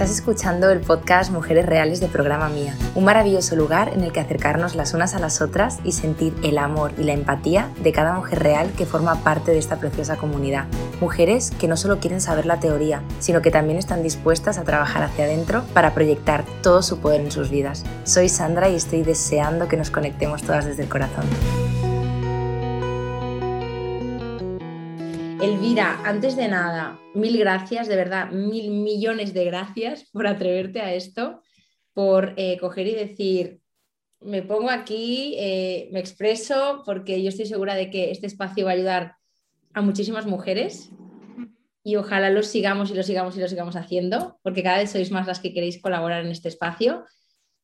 Estás escuchando el podcast Mujeres Reales de Programa Mía, un maravilloso lugar en el que acercarnos las unas a las otras y sentir el amor y la empatía de cada mujer real que forma parte de esta preciosa comunidad. Mujeres que no solo quieren saber la teoría, sino que también están dispuestas a trabajar hacia adentro para proyectar todo su poder en sus vidas. Soy Sandra y estoy deseando que nos conectemos todas desde el corazón. Elvira, antes de nada, mil gracias, de verdad, mil millones de gracias por atreverte a esto, por eh, coger y decir, me pongo aquí, eh, me expreso, porque yo estoy segura de que este espacio va a ayudar a muchísimas mujeres y ojalá lo sigamos y lo sigamos y lo sigamos haciendo, porque cada vez sois más las que queréis colaborar en este espacio.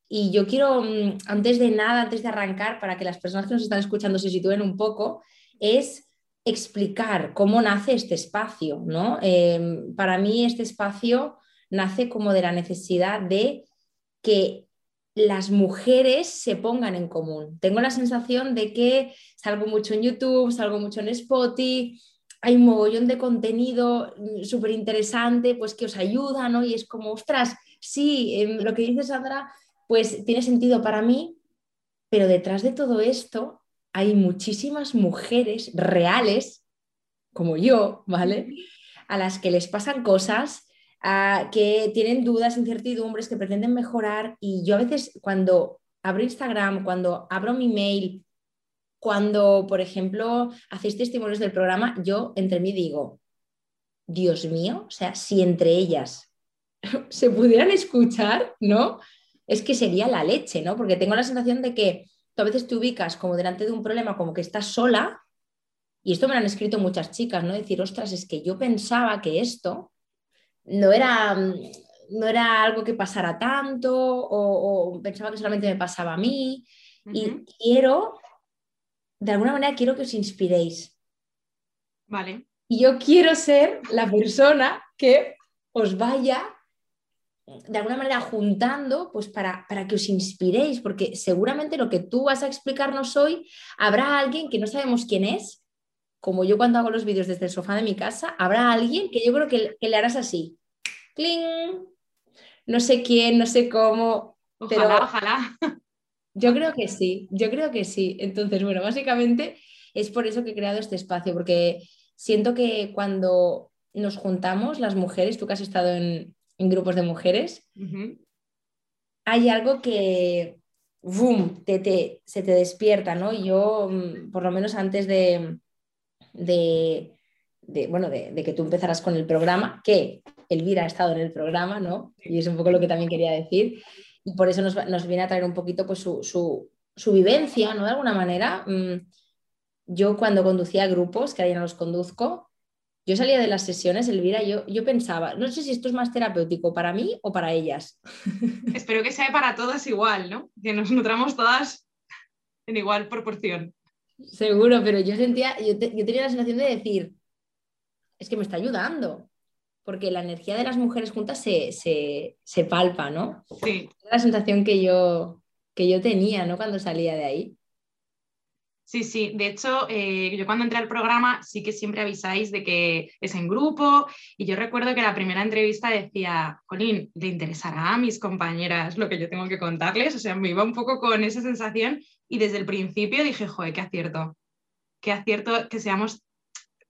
Y yo quiero, mm, antes de nada, antes de arrancar, para que las personas que nos están escuchando se sitúen un poco, es explicar cómo nace este espacio, ¿no? Em, para mí este espacio nace como de la necesidad de que las mujeres se pongan en común. Tengo la sensación de que salgo mucho en YouTube, salgo mucho en Spotify, hay un mogollón de contenido súper interesante, pues que os ayuda, ¿no? Y es como, ostras, sí, em, lo que dice Sandra, pues tiene sentido para mí, pero detrás de todo esto hay muchísimas mujeres reales, como yo, ¿vale? A las que les pasan cosas, que tienen dudas, incertidumbres, que pretenden mejorar. Y yo a veces cuando abro Instagram, cuando abro mi mail, cuando, por ejemplo, hacéis testimonios del programa, yo entre mí digo, Dios mío, o sea, si entre ellas se pudieran escuchar, ¿no? Es que sería la leche, ¿no? Porque tengo la sensación de que tú a veces te ubicas como delante de un problema, como que estás sola, y esto me lo han escrito muchas chicas, ¿no? Decir, ostras, es que yo pensaba que esto no era, no era algo que pasara tanto, o, pensaba que solamente me pasaba a mí, y quiero, de alguna manera, quiero que os inspiréis. Vale. Y yo quiero ser la persona que os vaya de alguna manera juntando pues para, para, que os inspiréis, porque seguramente lo que tú vas a explicarnos hoy, habrá alguien que no sabemos quién es, como yo cuando hago los vídeos desde el sofá de mi casa, habrá alguien que yo creo que, le harás así, ¡cling! No sé quién, no sé cómo. Ojalá, ojalá. Yo creo que sí, yo creo que sí. Entonces, bueno, básicamente es por eso que he creado este espacio, porque siento que cuando nos juntamos, las mujeres, tú que has estado en, en grupos de mujeres, hay algo que, boom, te, se te despierta, ¿no? Yo, mm, por lo menos antes de, de, bueno, de, que tú empezaras con el programa, que Elvira ha estado en el programa, ¿no? Y es un poco lo que también quería decir. Y por eso nos, viene a traer un poquito pues, su, su, vivencia, ¿no? De alguna manera. Mm, yo cuando conducía grupos, que ahora ya no los conduzco, yo salía de las sesiones, Elvira, yo, yo pensaba, no sé si esto es más terapéutico para mí o para ellas. Espero que sea para todas igual, ¿no? Que nos nutramos todas en igual proporción. Seguro, pero yo sentía, yo, tenía la sensación de decir, es que me está ayudando, porque la energía de las mujeres juntas se, palpa, ¿no? Sí. la sensación que yo, que yo tenía, ¿no? Cuando salía de ahí. Sí, sí. De hecho, eh, yo cuando entré al programa sí que siempre avisáis de que es en grupo y yo recuerdo que la primera entrevista decía, Jolín, ¿le interesará a mis compañeras lo que yo tengo que contarles? O sea, me iba un poco con esa sensación y desde el principio dije, joder, qué acierto. Qué acierto que seamos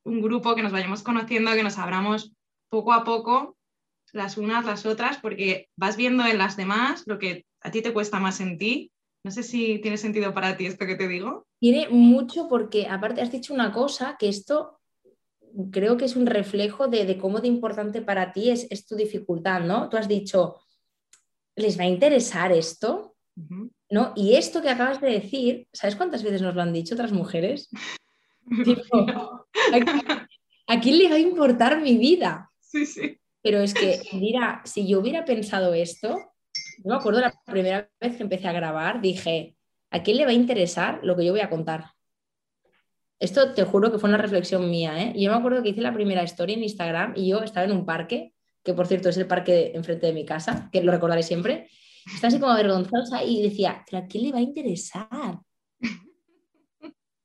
un grupo, que nos vayamos conociendo, que nos abramos poco a poco las unas, las otras, porque vas viendo en las demás lo que a ti te cuesta más en ti no sé si tiene sentido para ti esto que te digo. Tiene mucho porque aparte has dicho una cosa que esto creo que es un reflejo de, cómo de importante para ti es, tu dificultad, ¿no? Tú has dicho, ¿les va a interesar esto? ¿No? Y esto que acabas de decir, ¿sabes cuántas veces nos lo han dicho otras mujeres? ¿a, quién le va a importar mi vida? Sí, sí. Pero es que, mira, si yo hubiera pensado esto, yo me acuerdo la primera vez que empecé a grabar, dije, ¿a quién le va a interesar lo que yo voy a contar? Esto te juro que fue una reflexión mía, ¿eh? yo me acuerdo que hice la primera historia en Instagram y yo estaba en un parque, que por cierto es el parque enfrente de mi casa, que lo recordaré siempre. Estaba así como avergonzosa y decía, ¿pero a quién le va a interesar?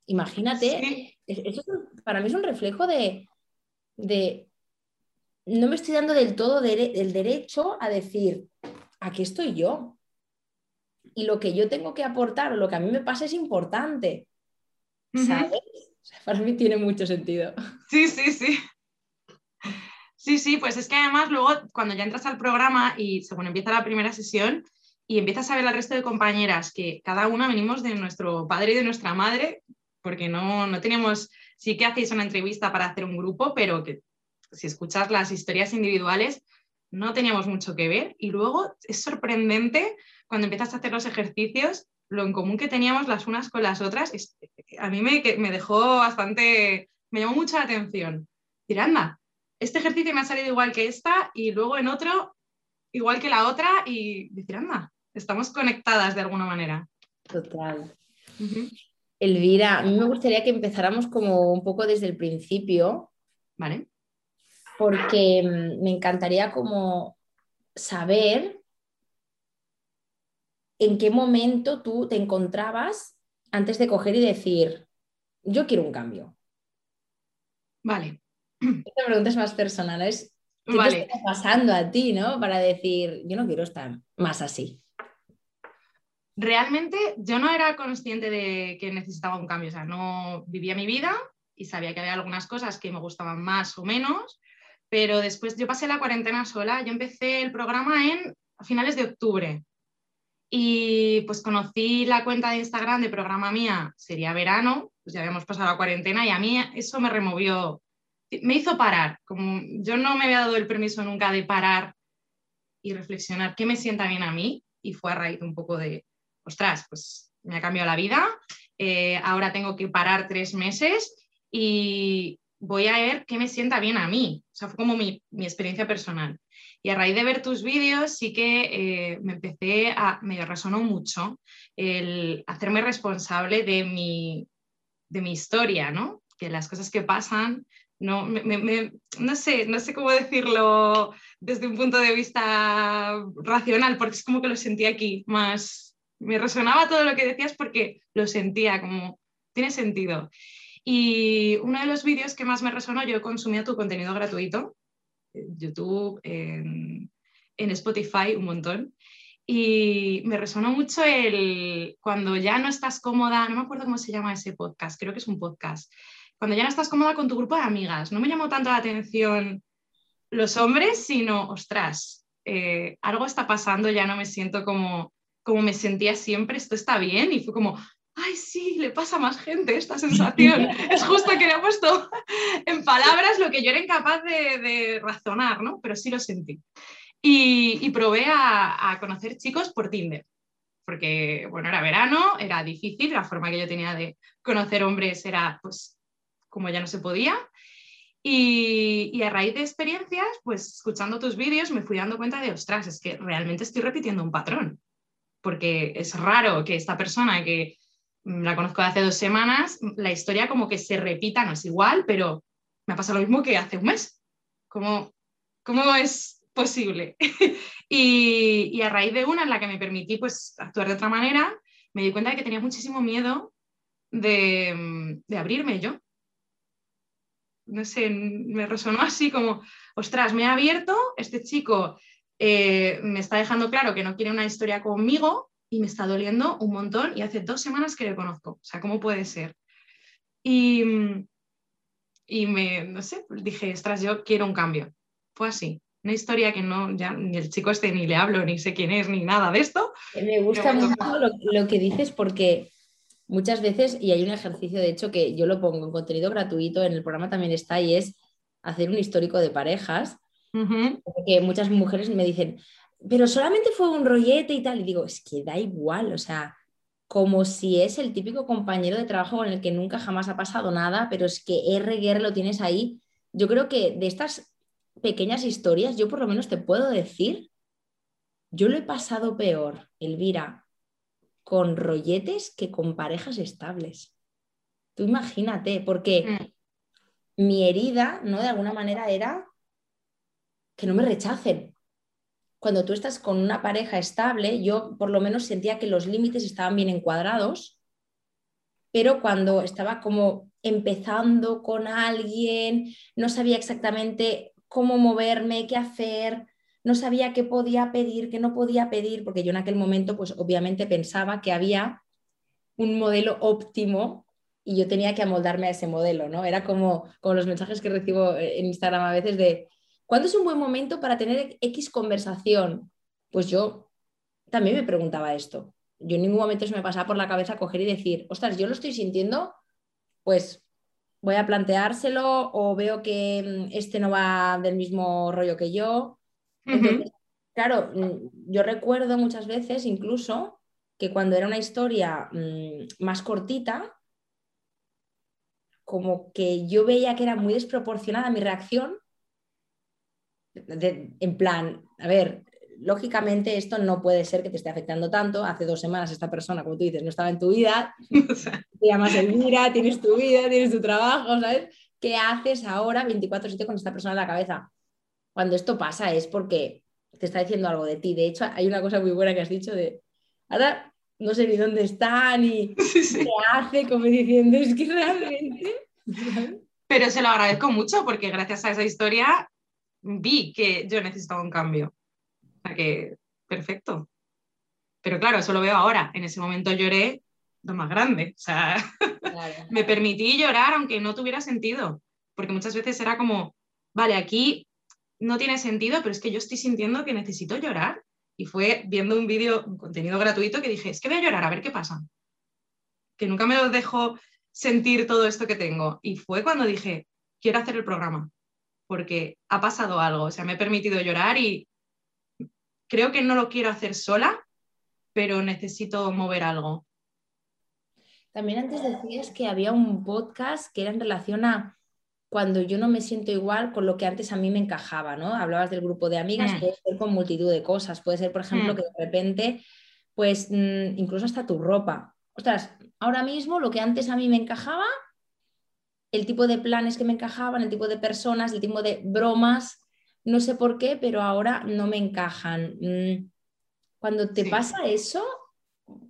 Imagínate, eso para mí es un reflejo de, de no me estoy dando del todo el derecho a decir, aquí estoy yo. Y lo que yo tengo que aportar o lo que a mí me pasa es importante. ¿Sabes? para mí tiene mucho sentido. Sí, sí, sí. Sí, sí, pues es que además luego cuando ya entras al programa y según empieza la primera sesión y empiezas a ver al resto de compañeras que cada una venimos de nuestro padre y de nuestra madre, porque no, no tenemos, sí que hacéis una entrevista para hacer un grupo, pero que si escuchas las historias individuales no teníamos mucho que ver. Y luego es sorprendente cuando empiezas a hacer los ejercicios lo en común que teníamos las unas con las otras, a mí me, me, dejó bastante, me llamó mucho la atención. Decir, anda, este ejercicio me ha salido igual que esta y luego en otro igual que la otra y decir, anda, estamos conectadas de alguna manera. Total. Elvira, a mí me gustaría que empezáramos como un poco desde el principio. Vale. Porque mm, me encantaría como saber en qué momento tú te encontrabas antes de coger y decir, yo quiero un cambio. Vale. Esta pregunta es más personal, es ¿qué te está pasando a ti, no? Para decir, yo no quiero estar más así. Realmente yo no era consciente de que necesitaba un cambio, o sea, no vivía mi vida y sabía que había algunas cosas que me gustaban más o menos, pero después yo pasé la cuarentena sola, yo empecé el programa en a finales de octubre, y pues conocí la cuenta de Instagram de programa mía, sería verano, pues ya habíamos pasado la cuarentena y a mí eso me removió, me hizo parar, como yo no me había dado el permiso nunca de parar y reflexionar qué me sienta bien a mí y fue a raíz un poco de, ostras, pues me ha cambiado la vida, eh, ahora tengo que parar tres meses y voy a ver qué me sienta bien a mí. O sea, fue como mi, mi experiencia personal. Y a raíz de ver tus vídeos sí que eh, me empecé a, me resonó mucho el hacerme responsable de mi, de mi historia, ¿no? Que las cosas que pasan, no, no, sé, no sé cómo decirlo desde un punto de vista racional, porque es como que lo sentía aquí más, me resonaba todo lo que decías porque lo sentía como, tiene sentido. Y uno de los vídeos que más me resonó, yo consumía tu contenido gratuito YouTube, en, Spotify, un montón. Y me resonó mucho el cuando ya no estás cómoda, no me acuerdo cómo se llama ese podcast, creo que es un podcast, cuando ya no estás cómoda con tu grupo de amigas. No me llamó tanto la atención los hombres, sino, ostras, eh, algo está pasando, ya no me siento como, como me sentía siempre, esto está bien. Y fue como, ay, sí, le pasa a más gente esta sensación. es justo que le he puesto en palabras lo que yo era incapaz de, razonar, ¿no? Pero sí lo sentí. Y, probé a, conocer chicos por Tinder, porque, bueno, era verano, era difícil, la forma que yo tenía de conocer hombres era, pues, como ya no se podía. Y, y, a raíz de experiencias, pues escuchando tus vídeos me fui dando cuenta de, ostras, es que realmente estoy repitiendo un patrón, porque es raro que esta persona que la conozco de hace dos semanas, la historia como que se repita, no es igual, pero me ha pasado lo mismo que hace un mes. ¿Cómo, cómo es posible? y, a raíz de una en la que me permití pues, actuar de otra manera, me di cuenta de que tenía muchísimo miedo de, abrirme yo. No sé, me resonó así como, ostras, me he abierto, este chico eh, me está dejando claro que no quiere una historia conmigo, y me está doliendo un montón y hace dos semanas que le conozco. O sea, ¿cómo puede ser? Y, y me, no sé, dije, ostras, yo quiero un cambio. Fue así. Una historia que no, ya ni el chico este ni le hablo, ni sé quién es, ni nada de esto. Me gusta mucho lo, que dices porque muchas veces, y hay un ejercicio de hecho que yo lo pongo en contenido gratuito, en el programa también está, y es hacer un histórico de parejas. Porque muchas mujeres me dicen, pero solamente fue un rollete y tal. Y digo, es que da igual, o sea, como si es el típico compañero de trabajo con el que nunca jamás ha pasado nada, pero es que R lo tienes ahí. Yo creo que de estas pequeñas historias, yo por lo menos te puedo decir, yo lo he pasado peor, Elvira, con rolletes que con parejas estables. Tú imagínate, porque mm. mi herida, ¿no? De alguna manera era que no me rechacen cuando tú estás con una pareja estable, yo por lo menos sentía que los límites estaban bien encuadrados, pero cuando estaba como empezando con alguien, no sabía exactamente cómo moverme, qué hacer, no sabía qué podía pedir, qué no podía pedir, porque yo en aquel momento, pues obviamente pensaba que había un modelo óptimo y yo tenía que amoldarme a ese modelo, ¿no? Era como, como los mensajes que recibo en Instagram a veces de, ¿cuándo es un buen momento para tener X conversación? Pues yo también me preguntaba esto. Yo en ningún momento se me pasaba por la cabeza coger y decir, ostras, yo lo estoy sintiendo, pues voy a planteárselo o veo que mm, este no va del mismo rollo que yo. claro, mm, yo recuerdo muchas veces incluso que cuando era una historia mm, más cortita, como que yo veía que era muy desproporcionada mi reacción, en plan, a ver, lógicamente esto no puede ser que te esté afectando tanto. Hace dos semanas esta persona, como tú dices, no estaba en tu vida, te llamas Elvira, tienes tu vida, tienes tu trabajo, ¿sabes? ¿Qué haces ahora 24/7 con esta persona en la cabeza? Cuando esto pasa es porque te está diciendo algo de ti. De hecho, hay una cosa muy buena que has dicho de, ahora no sé ni dónde está, ni qué hace, como diciendo, es que realmente... Pero se lo agradezco mucho porque gracias a esa historia vi que yo necesitaba un cambio. O sea que, perfecto. Pero claro, eso lo veo ahora. En ese momento lloré lo más grande. O sea, me permití llorar aunque no tuviera sentido. Porque muchas veces era como, vale, aquí no tiene sentido, pero es que yo estoy sintiendo que necesito llorar. Y fue viendo un vídeo, un contenido gratuito, que dije, es que voy a llorar, a ver qué pasa. Que nunca me lo dejo sentir todo esto que tengo. Y fue cuando dije, quiero hacer el programa, porque ha pasado algo. O sea, me he permitido llorar y creo que no lo quiero hacer sola, pero necesito mover algo. También antes decías que había un podcast que era en relación a cuando yo no me siento igual con lo que antes a mí me encajaba, ¿no? Hablabas del grupo de amigas, mm. puede ser con multitud de cosas, puede ser, por ejemplo, mm. que de repente, pues mm, incluso hasta tu ropa. Ostras, ahora mismo lo que antes a mí me encajaba, el tipo de planes que me encajaban, el tipo de personas, el tipo de bromas, no sé por qué, pero ahora no me encajan. Mm, cuando te pasa eso,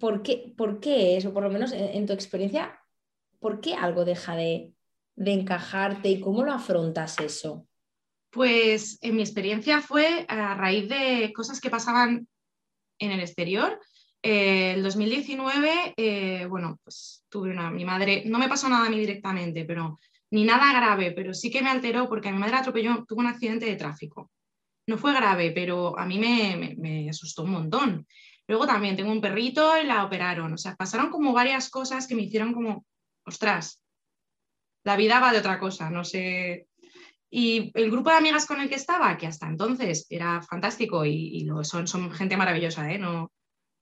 ¿por qué, ¿por qué es? O por lo menos en, tu experiencia, ¿por qué algo deja de, encajarte y cómo lo afrontas eso? Pues en mi experiencia fue a raíz de cosas que pasaban en el exterior. Eh, el 2019, eh, bueno, pues tuve una, mi madre, no me pasó nada a mí directamente, pero ni nada grave, pero sí que me alteró porque mi madre atropelló, tuvo un accidente de tráfico. No fue grave, pero a mí me, asustó un montón. Luego también tengo un perrito y la operaron. O sea, pasaron como varias cosas que me hicieron como, ostras, la vida va de otra cosa, no sé. Y el grupo de amigas con el que estaba, que hasta entonces era fantástico y, lo son, son gente maravillosa, ¿eh? No,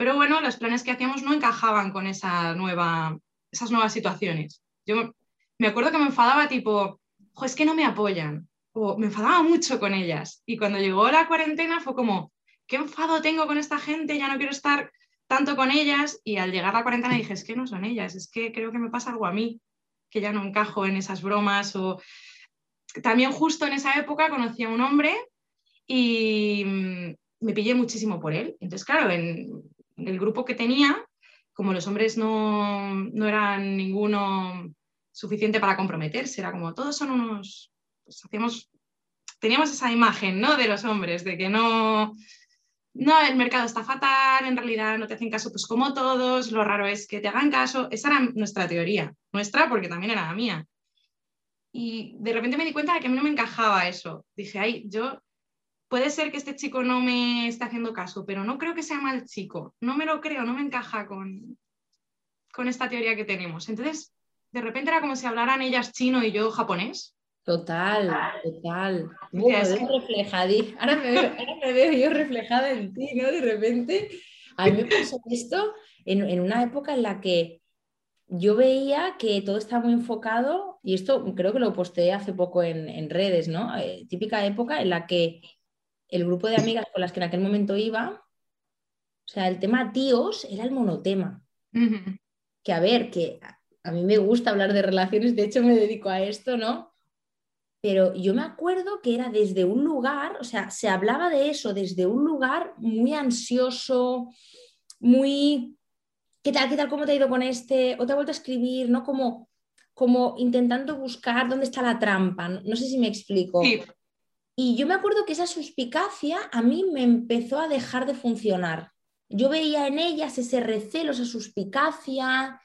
pero bueno, los planes que hacíamos no encajaban con esa nueva, esas nuevas situaciones. Yo me acuerdo que me enfadaba tipo, es que no me apoyan, o me enfadaba mucho con ellas. Y cuando llegó la cuarentena fue como, ¿qué enfado tengo con esta gente? Ya no quiero estar tanto con ellas. Y al llegar la cuarentena dije, es que no son ellas, es que creo que me pasa algo a mí, que ya no encajo en esas bromas. O también justo en esa época conocí a un hombre y mm, me pillé muchísimo por él. Entonces, claro, en el grupo que tenía, como los hombres no, no eran ninguno suficiente para comprometerse, era como todos son unos, pues hacíamos, teníamos esa imagen, ¿no? De los hombres, de que no, no, el mercado está fatal, en realidad no te hacen caso, pues como todos, lo raro es que te hagan caso, esa era nuestra teoría, nuestra porque también era la mía. Y de repente me di cuenta de que a mí no me encajaba eso. Dije, ay, yo, puede ser que este chico no me esté haciendo caso, pero no creo que sea mal chico, no me lo creo, no me encaja con, con esta teoría que tenemos. Entonces de repente era como si hablaran ellas chino y yo japonés. Total, total. Ahora, me veo, yo reflejada en ti, ¿no? De repente, a mí me pasó esto en, una época en la que yo veía que todo estaba muy enfocado, y esto creo que lo posteé hace poco en, redes, ¿no? Eh, típica época en la que el grupo de amigas con las que en aquel momento iba, o sea, el tema tíos era el monotema. Que a ver, que a mí me gusta hablar de relaciones, de hecho me dedico a esto, ¿no? Pero yo me acuerdo que era desde un lugar, o sea, se hablaba de eso desde un lugar muy ansioso, muy, ¿qué tal, qué tal, cómo te ha ido con este? O te ha vuelto a escribir, ¿no? Como, como intentando buscar dónde está la trampa, no, sé si me explico. Y yo me acuerdo que esa suspicacia a mí me empezó a dejar de funcionar. Yo veía en ellas ese recelo, esa suspicacia,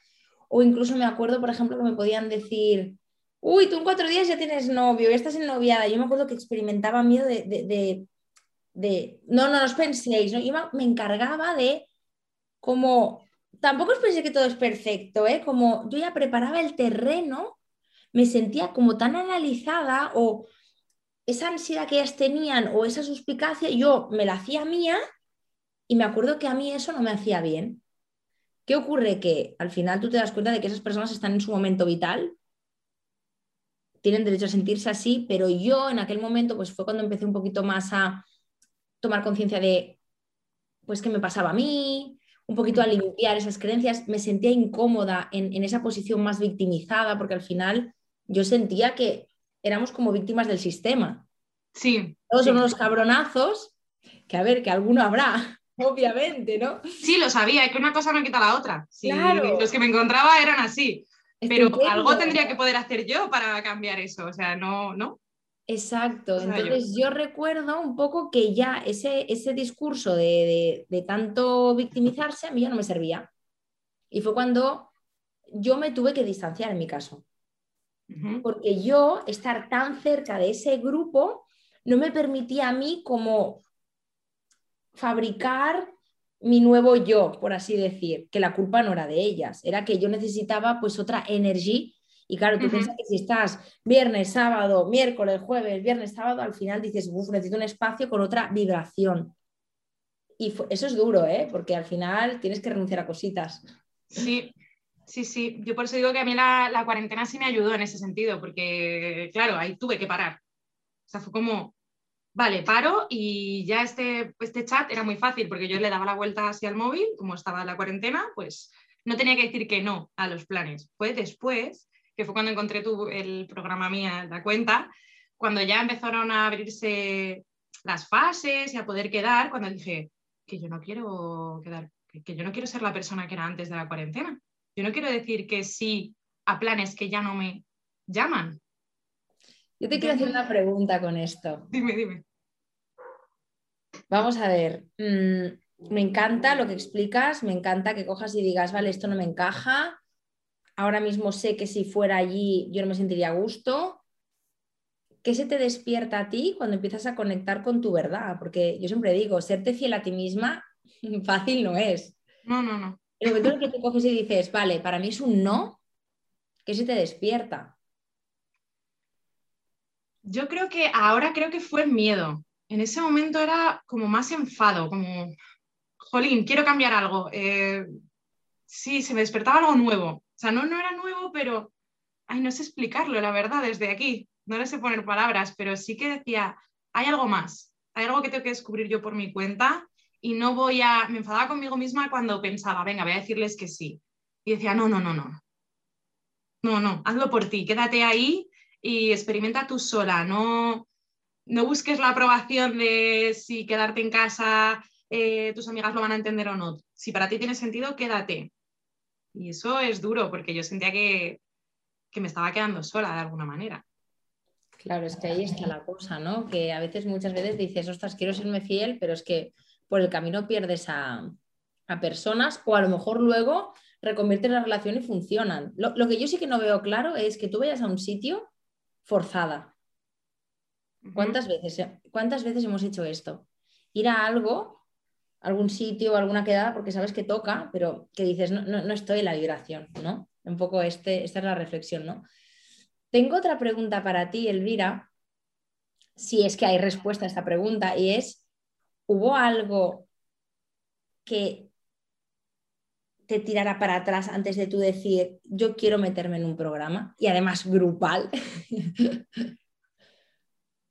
o incluso me acuerdo, por ejemplo, que me podían decir, uy, tú en cuatro días ya tienes novio, ya estás noviada. Yo me acuerdo que experimentaba miedo de, de, no, no, os penséis, ¿no? yo me encargaba de como, tampoco os pensé que todo es perfecto, ¿eh? como yo ya preparaba el terreno, me sentía como tan analizada o esa ansiedad que ellas tenían o esa suspicacia, yo me la hacía mía y me acuerdo que a mí eso no me hacía bien. ¿Qué ocurre? Que al final tú te das cuenta de que esas personas están en su momento vital, tienen derecho a sentirse así, pero yo en aquel momento pues fue cuando empecé un poquito más a tomar conciencia de, pues, qué me pasaba a mí, un poquito a limpiar esas creencias, me sentía incómoda en, en esa posición más victimizada, porque al final yo sentía que éramos como víctimas del sistema. Sí. Todos son unos cabronazos, que a ver, que alguno habrá, obviamente, ¿no? Sí, lo sabía, que una cosa no quita la otra. claro. Los que me encontraba eran así. pero algo tendría que poder hacer yo para cambiar eso, o sea, no, ¿no? Exacto, entonces yo... recuerdo un poco que ya ese, ese discurso de, tanto victimizarse a mí ya no me servía. Y fue cuando yo me tuve que distanciar en mi caso. Porque yo estar tan cerca de ese grupo no me permitía a mí como fabricar mi nuevo yo, por así decir, que la culpa no era de ellas, era que yo necesitaba pues otra energía y claro, tú piensas que si estás viernes, sábado, miércoles, jueves, viernes, sábado, al final dices, uff, necesito un espacio con otra vibración. Y eso es duro, ¿eh? Porque al final tienes que renunciar a cositas. Sí, sí, sí. Yo por eso digo que a mí la, cuarentena sí me ayudó en ese sentido, porque claro, ahí tuve que parar. O sea, fue como, vale, paro y ya este, este chat era muy fácil porque yo le daba la vuelta así al móvil, como estaba la cuarentena, pues no tenía que decir que no a los planes. Fue después que fue cuando encontré tu, el programa mía, la cuenta, cuando ya empezaron a abrirse las fases y a poder quedar, cuando dije que yo no quiero quedar, que, yo no quiero ser la persona que era antes de la cuarentena. Yo no quiero decir que sí a planes que ya no me llaman. Yo te quiero hacer una pregunta con esto. Dime, dime. Vamos a ver. Mm, me encanta lo que explicas, me encanta que cojas y digas, vale, esto no me encaja, ahora mismo sé que si fuera allí yo no me sentiría a gusto. ¿Qué se te despierta a ti cuando empiezas a conectar con tu verdad? Porque yo siempre digo, serte fiel a ti misma fácil no es. No, no, no. El momento en que te coges y dices, vale, para mí es un no, ¿qué se te despierta? Yo creo que ahora creo que fue miedo. En ese momento era como más enfado, como, jolín, quiero cambiar algo. Eh, sí, se me despertaba algo nuevo. O sea, no, no era nuevo, pero, ay, no sé explicarlo, la verdad, desde aquí. No le sé poner palabras, pero sí que decía, hay algo más, hay algo que tengo que descubrir yo por mi cuenta y no voy a, me enfadaba conmigo misma cuando pensaba, venga, voy a decirles que sí. Y decía, no, no, no, no. No, no, hazlo por ti, quédate ahí y experimenta tú sola, no, no busques la aprobación de si quedarte en casa, eh, tus amigas lo van a entender o no. Si para ti tiene sentido, quédate. Y eso es duro porque yo sentía que, me estaba quedando sola de alguna manera. Claro, es que ahí está la cosa, ¿no? Que a veces, muchas veces dices, ostras, quiero serme fiel, pero es que por el camino pierdes a, personas o a lo mejor luego reconviertes la relación y funcionan. Lo, lo, que yo sí que no veo claro es que tú vayas a un sitio forzada. ¿Cuántas veces, ¿Cuántas veces hemos hecho esto? Ir a algo algún sitio o alguna quedada porque sabes que toca, pero que dices, no, no, estoy en la vibración, ¿no? Un poco este, esta es la reflexión, ¿no? Tengo otra pregunta para ti, Elvira, si es que hay respuesta a esta pregunta, y es, ¿hubo algo que te tirara para atrás antes de tú decir, yo quiero meterme en un programa y además grupal?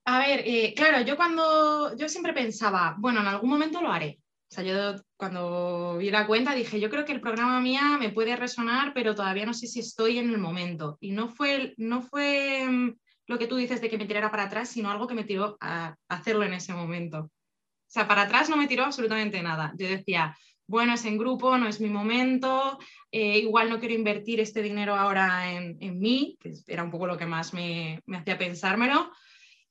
A ver, eh, claro, yo cuando, yo siempre pensaba, bueno, en algún momento lo haré, o sea, yo cuando vi la cuenta dije, yo creo que el programa mía me puede resonar, pero todavía no sé si estoy en el momento. Y no fue, no fue mm, lo que tú dices de que me tirara para atrás, sino algo que me tiró a hacerlo en ese momento. Sea, para atrás no me tiró absolutamente nada. Yo decía, bueno, es en grupo, no es mi momento, eh, igual no quiero invertir este dinero ahora en, mí, que era un poco lo que más me, hacía pensármelo.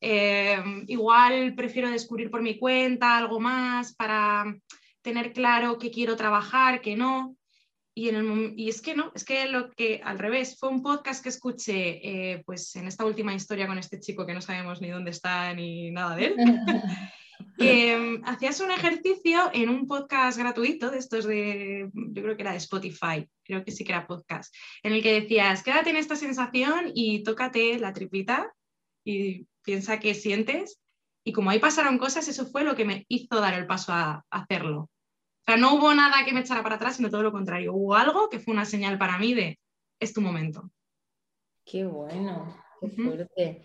eh, igual prefiero descubrir por mi cuenta algo más para tener claro qué quiero trabajar, qué no. Y es que no, es que lo que al revés, fue un podcast que escuché eh, pues en esta última historia con este chico que no sabemos ni dónde está ni nada de él. que mm, hacías un ejercicio en un podcast gratuito de estos de, yo creo que era de Spotify, creo que sí que era podcast, en el que decías, quédate en esta sensación y tócate la tripita y piensa qué sientes. Y como ahí pasaron cosas, eso fue lo que me hizo dar el paso a, hacerlo. O sea, no hubo nada que me echara para atrás, sino todo lo contrario. Hubo algo que fue una señal para mí de, es tu momento. Qué bueno, qué fuerte.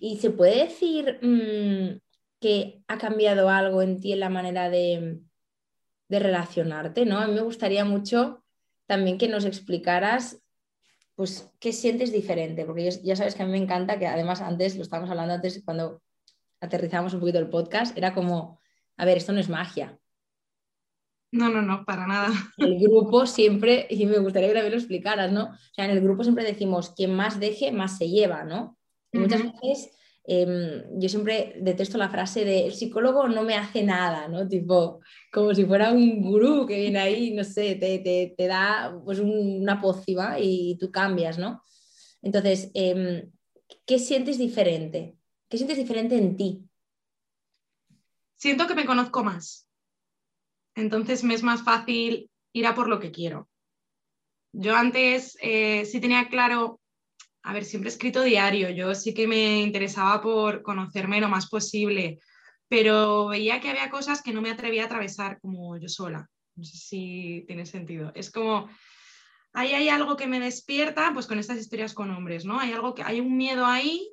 ¿Y se puede decir mm, que ha cambiado algo en ti en la manera de, de relacionarte? ¿no? A mí me gustaría mucho también que nos explicaras pues, ¿qué sientes diferente? Porque ya sabes que a mí me encanta, que además antes, lo estábamos hablando antes, cuando aterrizamos un poquito el podcast, era como, a ver, esto no es magia. No, no, no, para nada. El grupo siempre, y me gustaría que también lo explicaras, ¿no? O sea, en el grupo siempre decimos, quien más deje, más se lleva, ¿no? Y muchas veces Em, yo siempre detesto la frase de el psicólogo no me hace nada, ¿no? Tipo, como si fuera un gurú que viene ahí, no sé, te, da pues una pócima y tú cambias, ¿no? Entonces, em, ¿qué sientes diferente? ¿Qué sientes diferente en ti? Siento que me conozco más. Entonces me es más fácil ir a por lo que quiero. Yo antes eh, sí tenía claro a ver, siempre he escrito diario, yo sí que me interesaba por conocerme lo más posible, pero veía que había cosas que no me atrevía a atravesar como yo sola. No sé si tiene sentido. Es como, ahí hay algo que me despierta, pues con estas historias con hombres, ¿no? Hay algo que, hay un miedo ahí,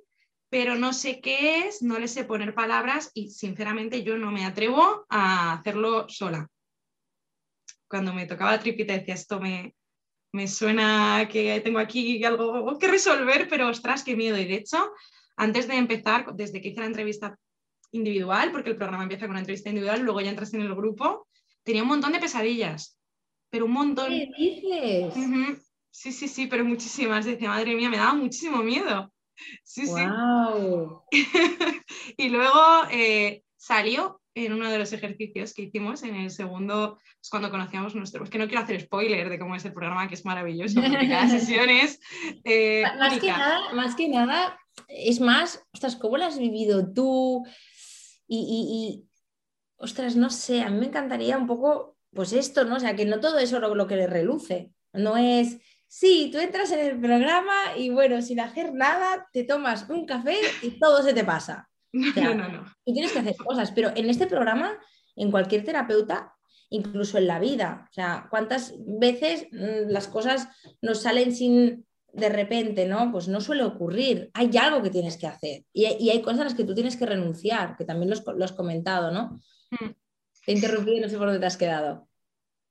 pero no sé qué es, no le sé poner palabras y sinceramente yo no me atrevo a hacerlo sola. Cuando me tocaba tripita decía, esto me, me suena que tengo aquí algo que resolver, pero ostras, qué miedo. Y de hecho, antes de empezar, desde que hice la entrevista individual, porque el programa empieza con una entrevista individual, luego ya entras en el grupo, tenía un montón de pesadillas, pero un montón. ¿Qué dices? Sí, sí, sí, pero muchísimas. Decía, madre mía, me daba muchísimo miedo. Sí, wow. sí. y luego eh, salió en uno de los ejercicios que hicimos en el segundo, pues cuando conocíamos nuestro, es que no quiero hacer spoiler de cómo es el programa, que es maravilloso, porque cada sesión es... Eh, más, que nada, más que nada, es más, ostras, ¿cómo lo has vivido tú? Y, ostras, no sé, a mí me encantaría un poco, pues esto, ¿no? O sea, que no todo es oro lo que le reluce, no es... Sí, tú entras en el programa y bueno, sin hacer nada, te tomas un café y todo se te pasa. no, no, no. Tú tienes que hacer cosas, pero en este programa, en cualquier terapeuta, incluso en la vida, o sea, ¿cuántas veces mm, las cosas nos salen sin de repente, ¿no? Pues no suele ocurrir. Hay algo que tienes que hacer y, hay cosas a las que tú tienes que renunciar, que también lo has comentado, ¿no? Hmm. Te interrumpí, no sé por dónde te has quedado.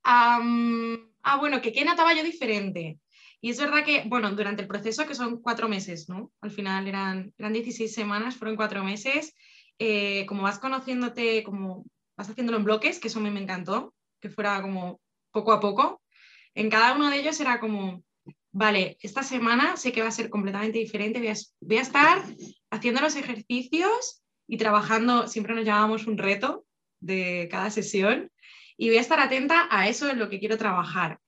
ah, bueno, que qué notaba yo diferente. Y es verdad que, bueno, durante el proceso, que son cuatro meses, ¿no? Al final eran, eran 16 semanas, fueron cuatro meses, eh, como vas conociéndote, como vas haciéndolo en bloques, que eso a mí me encantó, que fuera como poco a poco. En cada uno de ellos era como, vale, esta semana sé que va a ser completamente diferente, voy a, voy a estar haciendo los ejercicios y trabajando, siempre nos llamábamos un reto de cada sesión, y voy a estar atenta a eso en lo que quiero trabajar.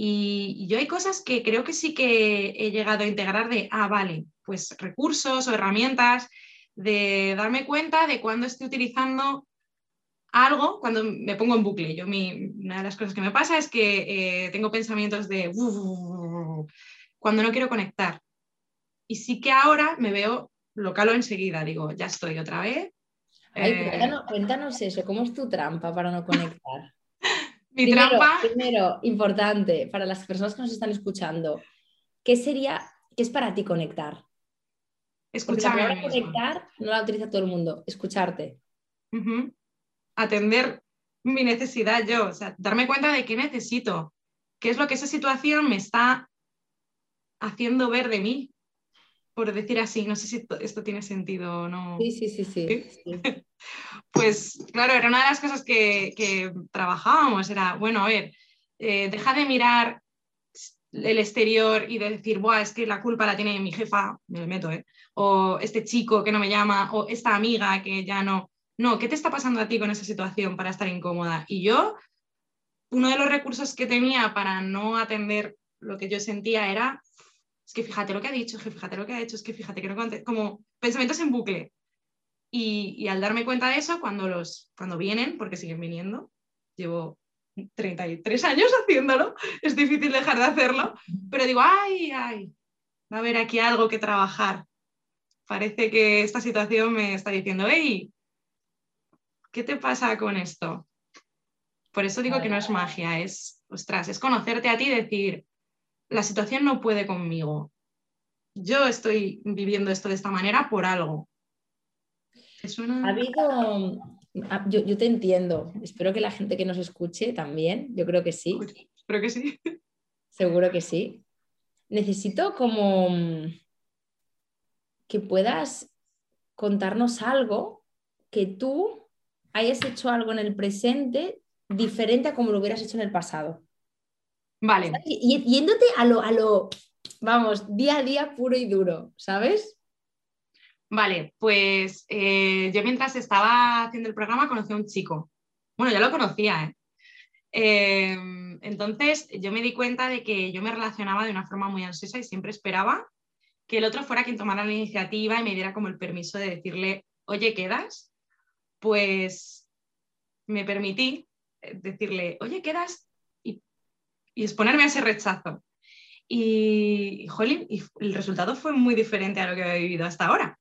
Y, yo hay cosas que creo que sí que he llegado a integrar de, ah, vale, pues recursos o herramientas, de darme cuenta de cuando estoy utilizando algo, cuando me pongo en bucle. Yo, una de las cosas que me pasa es que eh, tengo pensamientos de cuando no quiero conectar. Y sí que ahora me veo, lo calo enseguida, digo, ya estoy otra vez. Eh, cuéntanos eso, ¿cómo es tu trampa para no conectar? Primero, importante, para las personas que nos están escuchando, ¿qué sería, qué es para ti conectar? Escucharme. conectar no la utiliza todo el mundo, escucharte. Atender mi necesidad yo, o sea, darme cuenta de qué necesito, qué es lo que esa situación me está haciendo ver de mí, por decir así. No sé si esto tiene sentido o no. Sí, sí, sí, sí. pues claro, era una de las cosas que, trabajábamos, era, bueno, a ver, eh, deja de mirar el exterior y de decir, Buah, es que la culpa la tiene mi jefa, me lo meto, ¿eh? O este chico que no me llama, o esta amiga que ya no. No, ¿qué te está pasando a ti con esa situación para estar incómoda? Y yo, uno de los recursos que tenía para no atender lo que yo sentía era, es que fíjate lo que ha dicho, es que fíjate lo que ha hecho, es que fíjate que no como pensamientos en bucle. Y, y, al darme cuenta de eso, cuando, los, cuando vienen, porque siguen viniendo, llevo 33 años haciéndolo, es difícil dejar de hacerlo, pero digo, ay, ay, va a haber aquí algo que trabajar. Parece que esta situación me está diciendo, hey, ¿qué te pasa con esto? Por eso digo que no es magia, es, ostras, es conocerte a ti y decir, la situación no puede conmigo. Yo estoy viviendo esto de esta manera por algo. Ha habido Ah, yo, te entiendo. Espero que la gente que nos escuche también. Yo creo que sí. Espero que sí. Seguro que sí. Necesito como mm, que puedas contarnos algo que tú hayas hecho algo en el presente diferente a como lo hubieras hecho en el pasado. Vale. Y, yéndote a lo, a lo, vamos, día a día puro y duro, ¿sabes? Vale, pues eh, yo mientras estaba haciendo el programa conocí a un chico. Bueno, ya lo conocía, ¿eh? Em, entonces yo me di cuenta de que yo me relacionaba de una forma muy ansiosa y siempre esperaba que el otro fuera quien tomara la iniciativa y me diera como el permiso de decirle, oye, ¿quedas? Pues me permití eh, decirle, oye, ¿quedas? Y, exponerme a ese rechazo. Y, y el resultado fue muy diferente a lo que había vivido hasta ahora.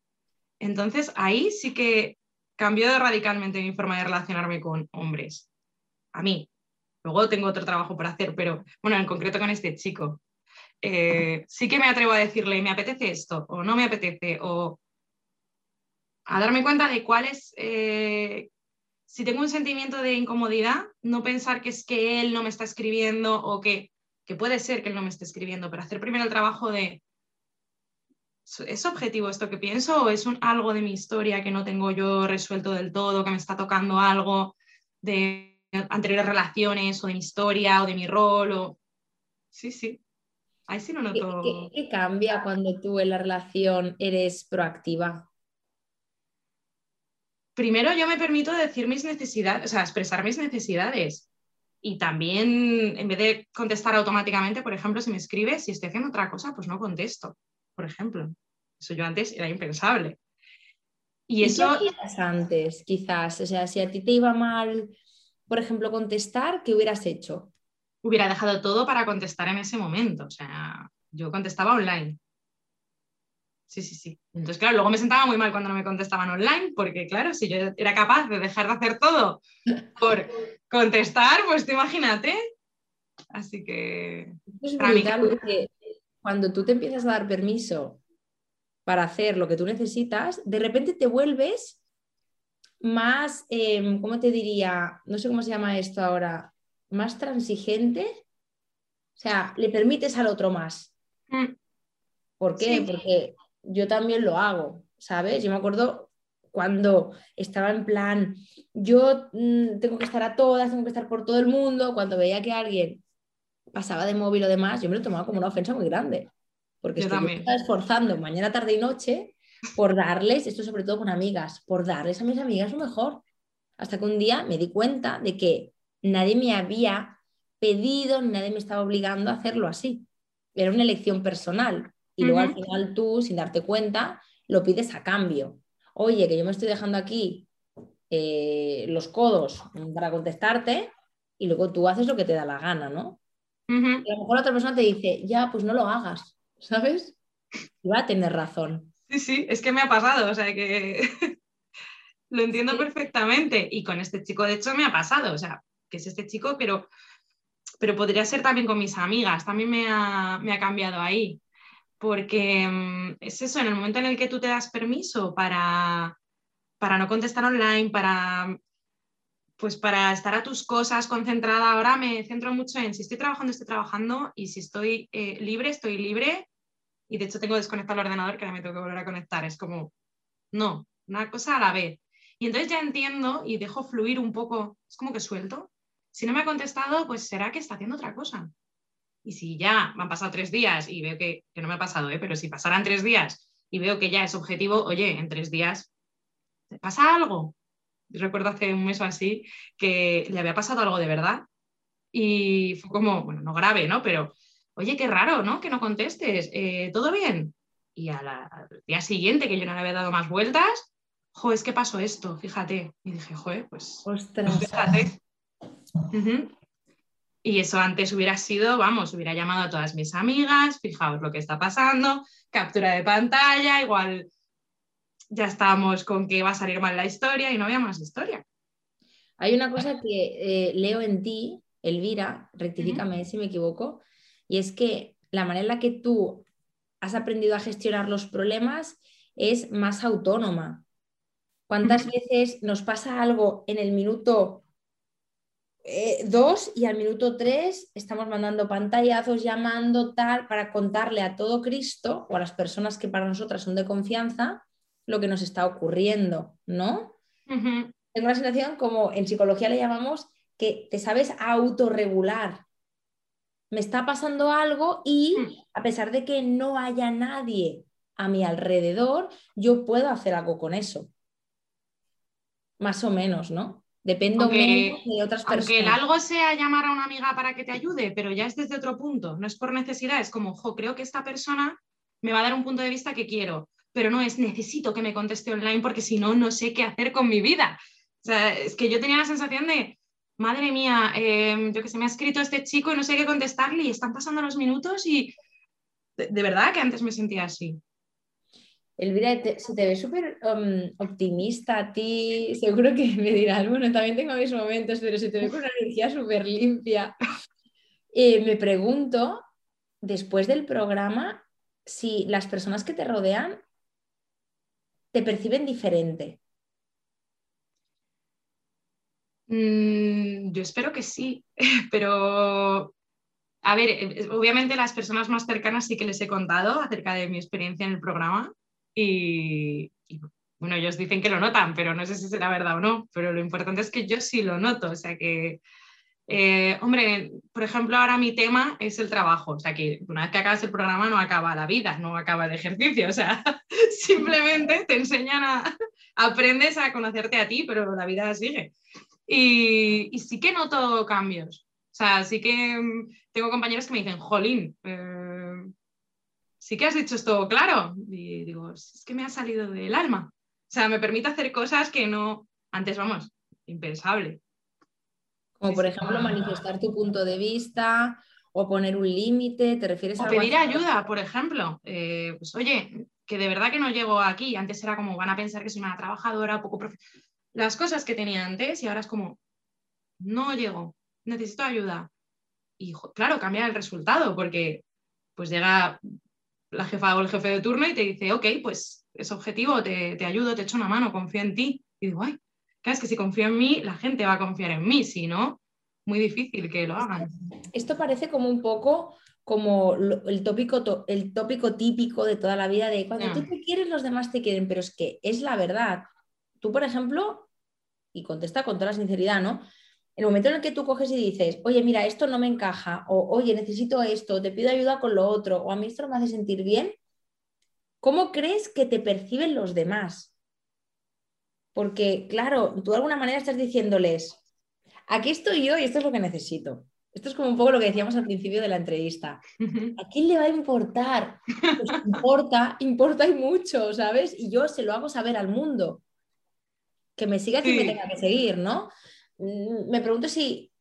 Entonces ahí sí que cambió radicalmente mi forma de relacionarme con hombres. A mí. Luego tengo otro trabajo por hacer, pero bueno, en concreto con este chico. Eh, sí que me atrevo a decirle, me apetece esto o no me apetece, o a darme cuenta de cuál es, eh, si tengo un sentimiento de incomodidad, no pensar que es que él no me está escribiendo o que, que puede ser que él no me esté escribiendo, pero hacer primero el trabajo de, ¿es objetivo esto que pienso o es un, algo de mi historia que no tengo yo resuelto del todo, que me está tocando algo de anteriores relaciones o de mi historia o de mi rol? O... Sí, sí. Ahí sí no noto. ¿Qué, qué cambia cuando tú en la relación eres proactiva? Primero yo me permito decir mis necesidades, o sea, expresar mis necesidades. Y también, en vez de contestar automáticamente, por ejemplo, si me escribes, si estoy haciendo otra cosa, pues no contesto por ejemplo. Eso yo antes era impensable. Y, eso... ¿Qué antes, quizás? O sea, si a ti te iba mal, por ejemplo, contestar, ¿qué hubieras hecho? Hubiera dejado todo para contestar en ese momento. O sea, yo contestaba online. Sí, sí, sí. Entonces, claro, luego me sentaba muy mal cuando no me contestaban online, porque, claro, si yo era capaz de dejar de hacer todo por contestar, pues te imagínate. Así que. Es cuando tú te empiezas a dar permiso para hacer lo que tú necesitas, de repente te vuelves más, em, ¿cómo te diría? No sé cómo se llama esto ahora, más transigente. O sea, le permites al otro más. Mm. ¿Por qué? Porque yo también lo hago, ¿sabes? Yo me acuerdo cuando estaba en plan, yo mm, tengo que estar a todas, tengo que estar por todo el mundo, cuando veía que alguien pasaba de móvil o demás, yo me lo tomaba como una ofensa muy grande. Porque estoy esforzando mañana, tarde y noche por darles, esto sobre todo con amigas, por darles a mis amigas lo mejor. Hasta que un día me di cuenta de que nadie me había pedido, nadie me estaba obligando a hacerlo así. Era una elección personal. Y luego al final tú, sin darte cuenta, lo pides a cambio. Oye, que yo me estoy dejando aquí eh, los codos para contestarte y luego tú haces lo que te da la gana, ¿no? Y a lo mejor otra persona te dice, ya, pues no lo hagas, ¿sabes? Y va a tener razón. Sí, sí, es que me ha pasado, o sea que lo entiendo perfectamente. Y con este chico, de hecho, me ha pasado, o sea, que es este chico, pero, pero podría ser también con mis amigas, también me ha, me ha cambiado ahí. Porque mm, es eso, en el momento en el que tú te das permiso para, para no contestar online, para pues para estar a tus cosas concentrada, ahora me centro mucho en si estoy trabajando, estoy trabajando y si estoy eh, libre, estoy libre. Y de hecho tengo desconectado el ordenador que ahora me tengo que volver a conectar. Es como, no, una cosa a la vez. Y entonces ya entiendo y dejo fluir un poco, es como que suelto. Si no me ha contestado, pues será que está haciendo otra cosa. Y si ya me han pasado tres días y veo que, que no me ha pasado, ¿eh? pero si pasaran tres días y veo que ya es objetivo, oye, en tres días, ¿te pasa algo? recuerdo hace un mes o así que le había pasado algo de verdad y fue como, bueno, no grave, ¿no? Pero, oye, qué raro, ¿no? Que no contestes, eh, ¿todo bien? Y al día siguiente, que yo no le había dado más vueltas, jo, es que pasó esto, fíjate. Y dije, joder, pues, pues fíjate. Y eso antes hubiera sido, vamos, hubiera llamado a todas mis amigas, fijaos lo que está pasando, captura de pantalla, igual ya estábamos con que va a salir mal la historia y no había más historia. Hay una cosa que eh, leo en ti, Elvira, rectifícame si me equivoco, y es que la manera en la que tú has aprendido a gestionar los problemas es más autónoma. ¿Cuántas veces nos pasa algo en el minuto 2 eh, y al minuto 3 estamos mandando pantallazos, llamando tal, para contarle a todo Cristo o a las personas que para nosotras son de confianza lo que nos está ocurriendo, ¿no? Tengo la sensación, como en psicología le llamamos, que te sabes autorregular. Me está pasando algo y mm. a pesar de que no haya nadie a mi alrededor, yo puedo hacer algo con eso. Más o menos, ¿no? Dependo de otras personas. Aunque el algo sea llamar a una amiga para que te ayude, pero ya es desde otro punto, no es por necesidad, es como, ojo, creo que esta persona me va a dar un punto de vista que quiero pero no es necesito que me conteste online porque si no, no sé qué hacer con mi vida. O sea, es que yo tenía la sensación de, madre mía, em, yo que se me ha escrito este chico y no sé qué contestarle y están pasando los minutos y de, verdad que antes me sentía así. Elvira, se te ve súper um, optimista a ti, seguro que me dirás, bueno, también tengo mis momentos, pero se te ve con una energía súper limpia. Eh, me pregunto, después del programa, si las personas que te rodean te perciben diferente? Mm, yo espero que sí, pero a ver, eh, obviamente las personas más cercanas sí que les he contado acerca de mi experiencia en el programa y, bueno, ellos dicen que lo notan, pero no sé si será verdad o no, pero lo importante es que yo sí lo noto, o sea que eh, hombre, por ejemplo, ahora mi tema es el trabajo, o sea que una vez que acabas el programa no acaba la vida, no acaba el ejercicio, o sea, simplemente te enseñan a, aprendes a conocerte a ti, pero la vida sigue. Y, sí que noto cambios, o sea, sí que mm, tengo compañeros que me dicen, jolín, eh, sí que has dicho esto claro, y digo, es que me ha salido del alma, o sea, me permite hacer cosas que no, antes vamos, impensable. Como por ejemplo manifestar tu punto de vista o poner un límite, ¿te refieres a... pedir ayuda, por ejemplo. Eh, pues oye, que de verdad que no llego aquí. Antes era como, van a pensar que soy una trabajadora, poco Las cosas que tenía antes y ahora es como, no llego, necesito ayuda. Y claro, cambia el resultado porque pues llega la jefa o el jefe de turno y te dice, ok, pues es objetivo, te, te ayudo, te echo una mano, confío en ti. Y digo, ay, es que si confío en mí, la gente va a confiar en mí, si no, muy difícil que lo hagan. Esto parece como un poco como el tópico, el tópico típico de toda la vida de cuando tú te quieres, los demás te quieren, pero es que es la verdad. Tú, por ejemplo, y contesta con toda la sinceridad, ¿no? En el momento en el que tú coges y dices, oye, mira, esto no me encaja, o oye, necesito esto, te pido ayuda con lo otro, o a mí esto no me hace sentir bien, ¿cómo crees que te perciben los demás? Porque, claro, tú de alguna manera estás diciéndoles, aquí estoy yo y esto es lo que necesito. Esto es como un poco lo que decíamos al principio de la entrevista. ¿A quién le va a importar? Pues importa, importa y mucho, ¿sabes? Y yo se lo hago saber al mundo. Que me siga quien me tenga que seguir, ¿no? Mm, me pregunto si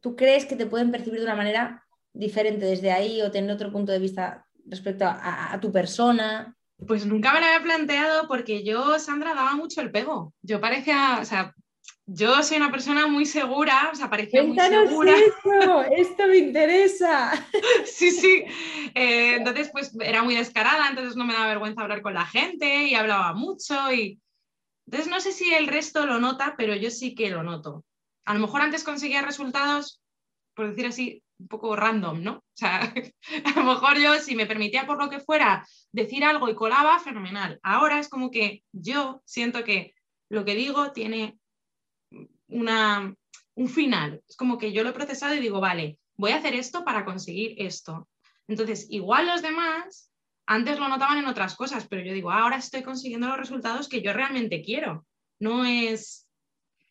tú crees que te pueden percibir de una manera diferente desde ahí o tener otro punto de vista respecto a tu persona. Pues nunca me lo había planteado porque yo, Sandra, daba mucho el pego. Yo parecía, o sea, yo soy una persona muy segura, o sea, parecía muy segura. Esto, esto me interesa. sí, sí. Eh, entonces, pues era muy descarada, entonces no me da vergüenza hablar con la gente y hablaba mucho. Y... Entonces, no sé si el resto lo nota, pero yo sí que lo noto. A lo mejor antes conseguía resultados, por decir así, un poco random, ¿no? O sea, a lo mejor yo, si me permitía por lo que fuera decir algo y colaba, fenomenal. Ahora es como que yo siento que lo que digo tiene una, un final. Es como que yo lo he procesado y digo, vale, voy a hacer esto para conseguir esto. Entonces, igual los demás antes lo notaban en otras cosas, pero yo digo, ahora estoy consiguiendo los resultados que yo realmente quiero. No es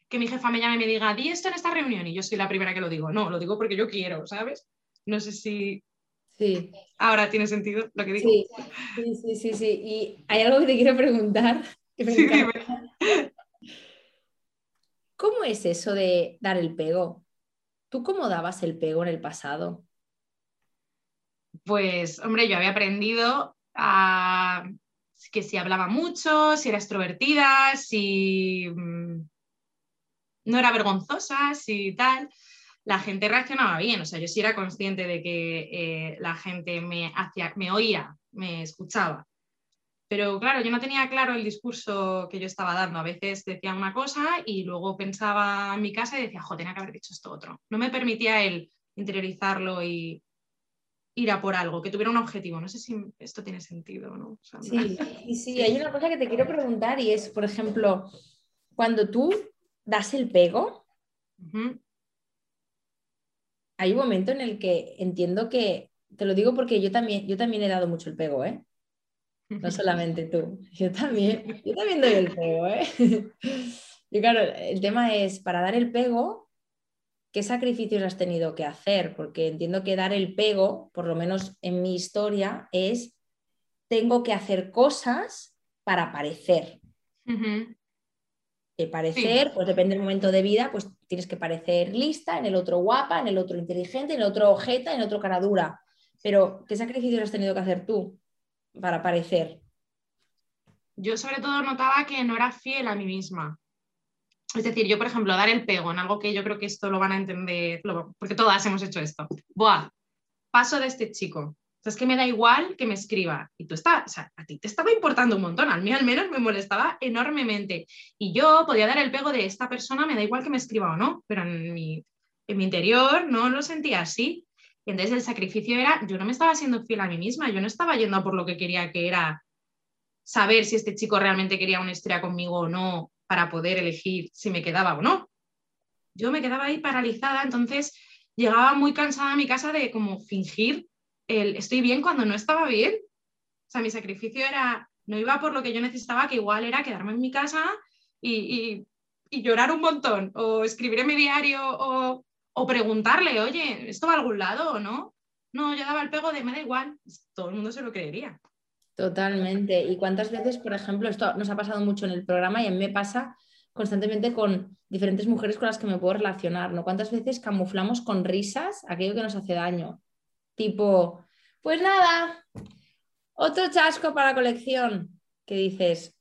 que mi jefa me llame y me diga, di esto en esta reunión y yo soy la primera que lo digo. No, lo digo porque yo quiero, ¿sabes? No sé si Sí. Ahora tiene sentido lo que digo. Sí, sí, sí, sí. Y hay algo que te quiero preguntar. ¿Cómo es eso de dar el pego? ¿Tú cómo dabas el pego en el pasado? Pues, hombre, yo había aprendido a que si hablaba mucho, si era extrovertida, si mm, no era vergonzosa, si tal la gente reaccionaba bien, o sea, yo sí era consciente de que eh, la gente me, hacía, me oía, me escuchaba. Pero claro, yo no tenía claro el discurso que yo estaba dando. A veces decía una cosa y luego pensaba en mi casa y decía, joder, tenía que haber dicho esto otro. No me permitía el interiorizarlo y ir a por algo, que tuviera un objetivo. No sé si esto tiene sentido no. sí, sí, hay una cosa que te quiero preguntar y es, por ejemplo, cuando tú das el pego, hay un momento en el que entiendo que, te lo digo porque yo también, yo también he dado mucho el pego, ¿eh? No solamente tú, yo también, yo también doy el pego, ¿eh? Y claro, el tema es, para dar el pego, ¿qué sacrificios has tenido que hacer? Porque entiendo que dar el pego, por lo menos en mi historia, es, tengo que hacer cosas para parecer parecer, pues depende del momento de vida, pues tienes que parecer lista, en el otro guapa, en el otro inteligente, en el otro ojeta, en el otro cara dura. Pero, ¿qué sacrificios has tenido que hacer tú para parecer? Yo sobre todo notaba que no era fiel a mí misma. Es decir, yo, por ejemplo, dar el pego en algo que yo creo que esto lo van a entender, porque todas hemos hecho esto. Buah, paso de este chico, es que me da igual que me escriba. Y tú estás, o sea, a ti te estaba importando un montón, a mí al menos me molestaba enormemente. Y yo podía dar el pego de esta persona, me da igual que me escriba o no, pero en mi, en mi interior no lo sentía así. Y entonces el sacrificio era, yo no me estaba siendo fiel a mí misma, yo no estaba yendo por lo que quería, que era saber si este chico realmente quería una historia conmigo o no, para poder elegir si me quedaba o no. Yo me quedaba ahí paralizada, entonces llegaba muy cansada a mi casa de como fingir estoy bien cuando no estaba bien. O sea, mi sacrificio era, no iba por lo que yo necesitaba, que igual era quedarme en mi casa y, llorar un montón, o escribir en mi diario, o, preguntarle, oye, ¿esto va a algún lado o no? No, yo daba el pego de me da igual, todo el mundo se lo creería. Totalmente. ¿Y cuántas veces, por ejemplo, esto nos ha pasado mucho en el programa y a mí me pasa constantemente con diferentes mujeres con las que me puedo relacionar, ¿no? ¿Cuántas veces camuflamos con risas aquello que nos hace daño? Tipo, pues nada, otro chasco para la colección, que dices,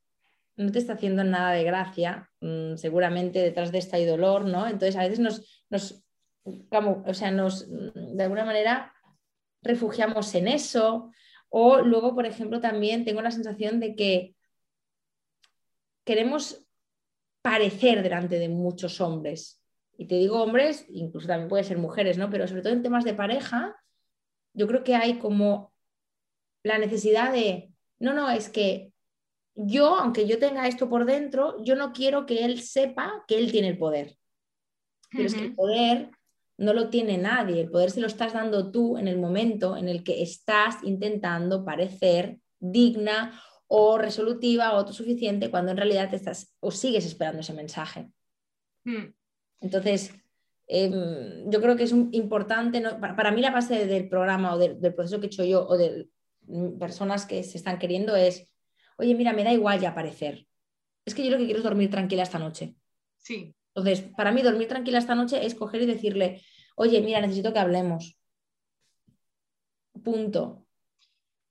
no te está haciendo nada de gracia, mm, seguramente detrás de esta hay dolor, ¿no? Entonces a veces nos, nos, o sea, nos, de alguna manera, refugiamos en eso. O luego, por ejemplo, también tengo la sensación de que queremos parecer delante de muchos hombres. Y te digo hombres, incluso también puede ser mujeres, ¿no? Pero sobre todo en temas de pareja, yo creo que hay como la necesidad de, no, no, es que yo, aunque yo tenga esto por dentro, yo no quiero que él sepa que él tiene el poder. Pero es que el poder no lo tiene nadie, el poder se lo estás dando tú en el momento en el que estás intentando parecer digna o resolutiva o autosuficiente cuando en realidad te estás o sigues esperando ese mensaje. Hmm. Entonces, Em, yo creo que es importante, para, mí la base del programa o del proceso que he hecho yo o de mm, personas que se están queriendo es, oye, mira, me da igual ya aparecer. Es que yo lo que quiero es dormir tranquila esta noche. Sí. Entonces, para mí dormir tranquila esta noche es coger y decirle, oye, mira, necesito que hablemos. Punto.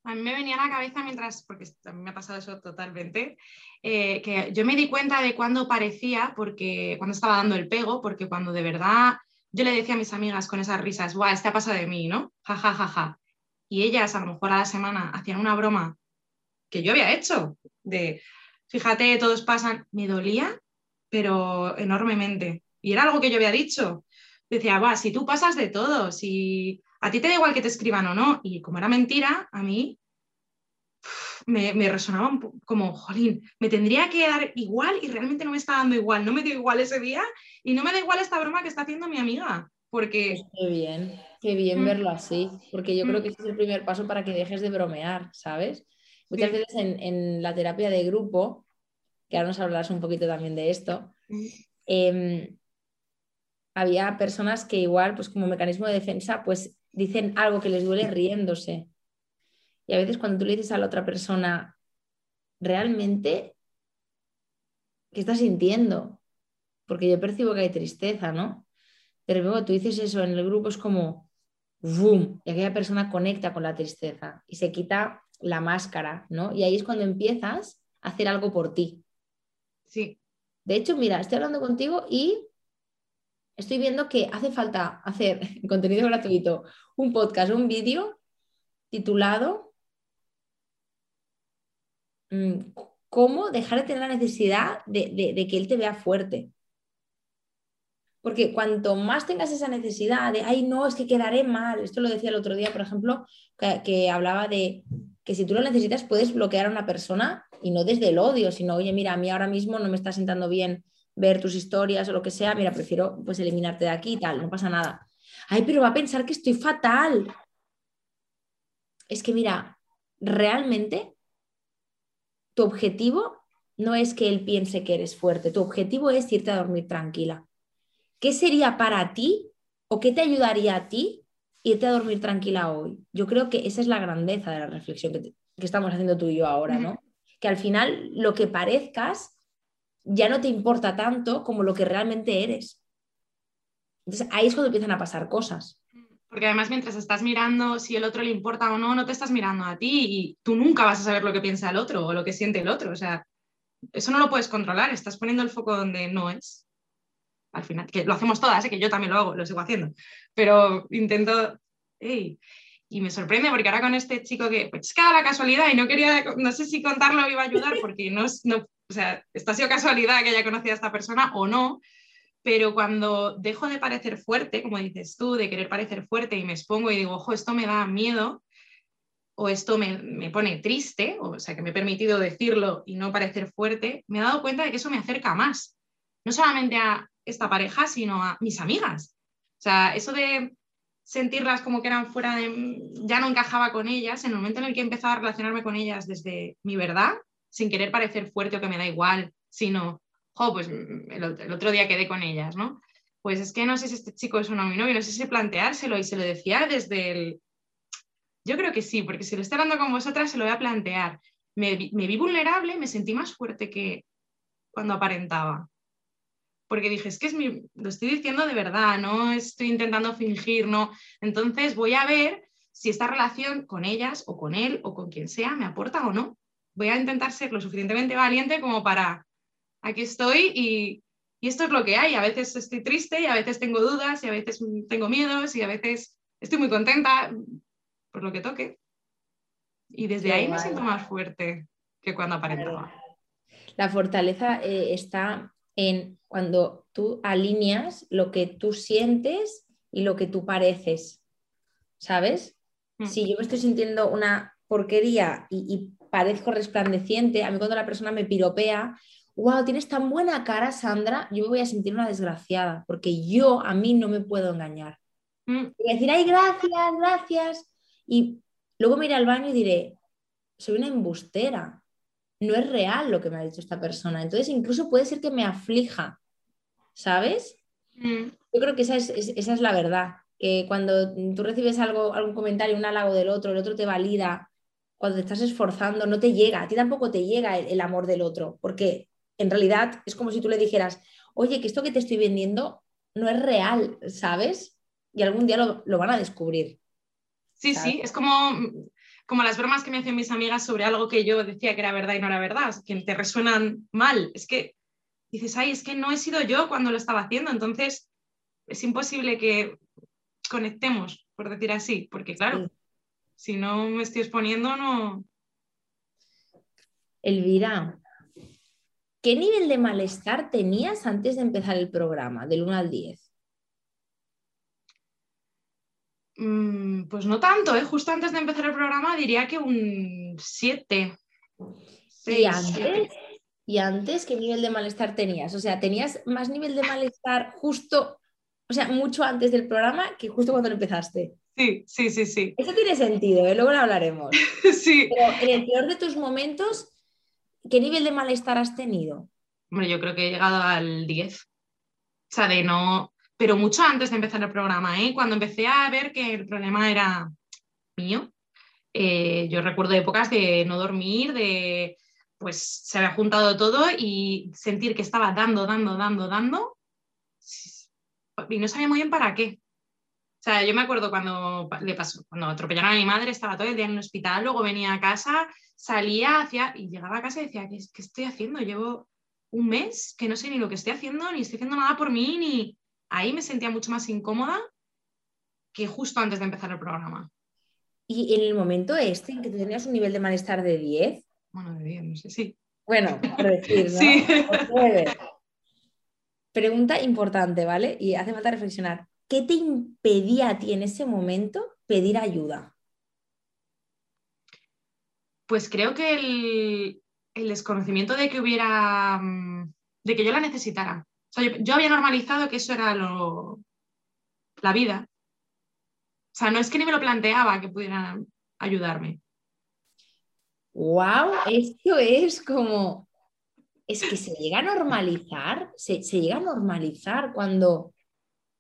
A mí me venía a la cabeza mientras, porque a mí me ha pasado eso totalmente, eh, que yo me di cuenta de cuando parecía, porque cuando estaba dando el pego, porque cuando de verdad yo le decía a mis amigas con esas risas, guau, este ha pasado de mí, ¿no? Ja, ja, ja, ja. Y ellas a lo mejor a la semana hacían una broma que yo había hecho, de, fíjate, todos pasan, me dolía, pero enormemente. Y era algo que yo había dicho. Decía, guau, si tú pasas de todo, si a ti te da igual que te escriban o no. Y como era mentira, a mí me, resonaba como, jolín, me tendría que dar igual y realmente no me está dando igual. No me dio igual ese día y no me da igual esta broma que está haciendo mi amiga. Porque bien. Qué bien Mm. verlo así, porque yo creo Mm. que ese es el primer paso para que dejes de bromear, ¿sabes? Muchas Sí. veces en, en la terapia de grupo, que ahora nos hablarás un poquito también de esto, em, había personas que igual, pues como mecanismo de defensa, pues dicen algo que les duele riéndose. Y a veces cuando tú le dices a la otra persona, realmente, ¿qué estás sintiendo? Porque yo percibo que hay tristeza, ¿no? Pero luego tú dices eso en el grupo, es como, ¡boom! Y aquella persona conecta con la tristeza y se quita la máscara, ¿no? Y ahí es cuando empiezas a hacer algo por ti. Sí, De hecho, mira, estoy hablando contigo y estoy viendo que hace falta hacer contenido gratuito, un podcast, un vídeo titulado mm, ¿Cómo dejar de tener la necesidad de, que él te vea fuerte? Porque cuanto más tengas esa necesidad de, ay, no, es que quedaré mal, esto lo decía el otro día, por ejemplo, que, que hablaba de que si tú lo necesitas puedes bloquear a una persona y no desde el odio, sino, oye, mira, a mí ahora mismo no me está sentando bien ver tus historias o lo que sea, mira, prefiero pues eliminarte de aquí y tal, no pasa nada. Ay, pero va a pensar que estoy fatal. Es que mira, realmente tu objetivo no es que él piense que eres fuerte, tu objetivo es irte a dormir tranquila. ¿Qué sería para ti o qué te ayudaría a ti irte a dormir tranquila hoy? Yo creo que esa es la grandeza de la reflexión que, te- que estamos haciendo tú y yo ahora, ¿no? Que al final lo que parezcas ya no te importa tanto como lo que realmente eres. Entonces ahí es cuando empiezan a pasar cosas. porque además mientras estás mirando si el otro le importa o no, no te estás mirando a ti y tú nunca vas a saber lo que piensa el otro o lo que siente el otro. O sea, eso no lo puedes controlar, estás poniendo el foco donde no es. Al final, que lo hacemos todas, ¿eh? que yo también lo hago, lo sigo haciendo, pero intento... ey, Y me sorprende porque ahora con este chico que, pues es que da la casualidad y no quería, no sé si contarlo iba a ayudar porque no, no, o sea, esto ha sido casualidad que haya conocido a esta persona o no, pero cuando dejo de parecer fuerte, como dices tú, de querer parecer fuerte y me expongo y digo, ojo, esto me da miedo o esto me, me pone triste, o sea, que me he permitido decirlo y no parecer fuerte, me he dado cuenta de que eso me acerca más, no solamente a esta pareja, sino a mis amigas. O sea, eso de sentirlas como que eran fuera de, ya no encajaba con ellas, en el momento en el que empezaba a relacionarme con ellas desde mi verdad, sin querer parecer fuerte o que me da igual, sino, jo, pues mm, el, ot- el otro día quedé con ellas, ¿no? Pues es que no sé si este chico es o no mi novio, no sé si planteárselo y se lo decía desde el... Yo creo que sí, porque si lo estoy hablando con vosotras se lo voy a plantear. Me, me vi vulnerable, me sentí más fuerte que cuando aparentaba. Porque dije, es que es mi, lo estoy diciendo de verdad, no estoy intentando fingir, no. Entonces voy a ver si esta relación con ellas o con él o con quien sea me aporta o no. Voy a intentar ser lo suficientemente valiente como para, aquí estoy y, y esto es lo que hay. A veces estoy triste y a veces tengo dudas y a veces tengo miedos y a veces estoy muy contenta por lo que toque. Y desde Qué ahí me siento más fuerte que cuando aparentaba. La fortaleza eh, está en cuando tú alineas lo que tú sientes y lo que tú pareces, ¿sabes? Mm. Si yo me estoy sintiendo una porquería y, y parezco resplandeciente, a mí cuando la persona me piropea, wow, tienes tan buena cara, Sandra, yo me voy a sentir una desgraciada, porque yo a mí no me puedo engañar. Mm, Y decir, ay, gracias, gracias. Y luego me iré al baño y diré, soy una embustera. No es real lo que me ha dicho esta persona. Entonces, incluso puede ser que me aflija, ¿sabes? mm. Yo creo que esa es, es- esa es la verdad. Que cuando tú recibes algo, algún comentario, un halago del otro, el otro te valida, cuando te estás esforzando, no te llega, a ti tampoco te llega el, el amor del otro, porque en realidad es como si tú le dijeras, oye, que esto que te estoy vendiendo no es real, ¿sabes? Y algún día lo, lo van a descubrir. Sí, ¿sabes? sí, es como, como las bromas que me hacían mis amigas sobre algo que yo decía que era verdad y no era verdad, que te resuenan mal. Es que dices, ay, es que no he sido yo cuando lo estaba haciendo, entonces es imposible que conectemos, por decir así, porque claro, Sí. Si no me estoy exponiendo, no... Elvira, ¿qué nivel de malestar tenías antes de empezar el programa, del 1 al 10? Mm, pues no tanto, ¿eh? justo antes de empezar el programa diría que un 7. ¿Y antes? ¿Y antes qué nivel de malestar tenías? O sea, ¿tenías más nivel de malestar justo o sea, mucho antes del programa que justo cuando lo empezaste. Sí, sí, sí, sí. Eso tiene sentido, ¿eh? luego lo hablaremos. sí. Pero en el peor de tus momentos, ¿qué nivel de malestar has tenido? Hombre, yo creo que he llegado al 10. O sea, de no. Pero mucho antes de empezar el programa, ¿eh? Cuando empecé a ver que el problema era mío, eh, yo recuerdo épocas de no dormir, de. Pues se había juntado todo y sentir que estaba dando, dando, dando, dando. Y no sabía muy bien para qué. O sea, yo me acuerdo cuando le pasó, cuando atropellaron a mi madre, estaba todo el día en el hospital, luego venía a casa, salía hacia y llegaba a casa y decía, ¿qué, qué estoy haciendo? Llevo un mes que no sé ni lo que estoy haciendo, ni estoy haciendo nada por mí, ni ahí me sentía mucho más incómoda que justo antes de empezar el programa. Y en el momento este en que tú tenías un nivel de malestar de 10. Bueno, de 10, no sé, sí. Bueno, por decir, ¿no? Sí. Pregunta importante, ¿vale? Y hace falta reflexionar. ¿Qué te impedía a ti en ese momento pedir ayuda? Pues creo que el, desconocimiento de que hubiera, mm, de que yo la necesitara. yo, había normalizado que eso era lo, la vida. O sea, no es que ni me lo planteaba que pudieran ayudarme. ¡Wow! Esto es como. Es que se llega a normalizar, se llega a normalizar cuando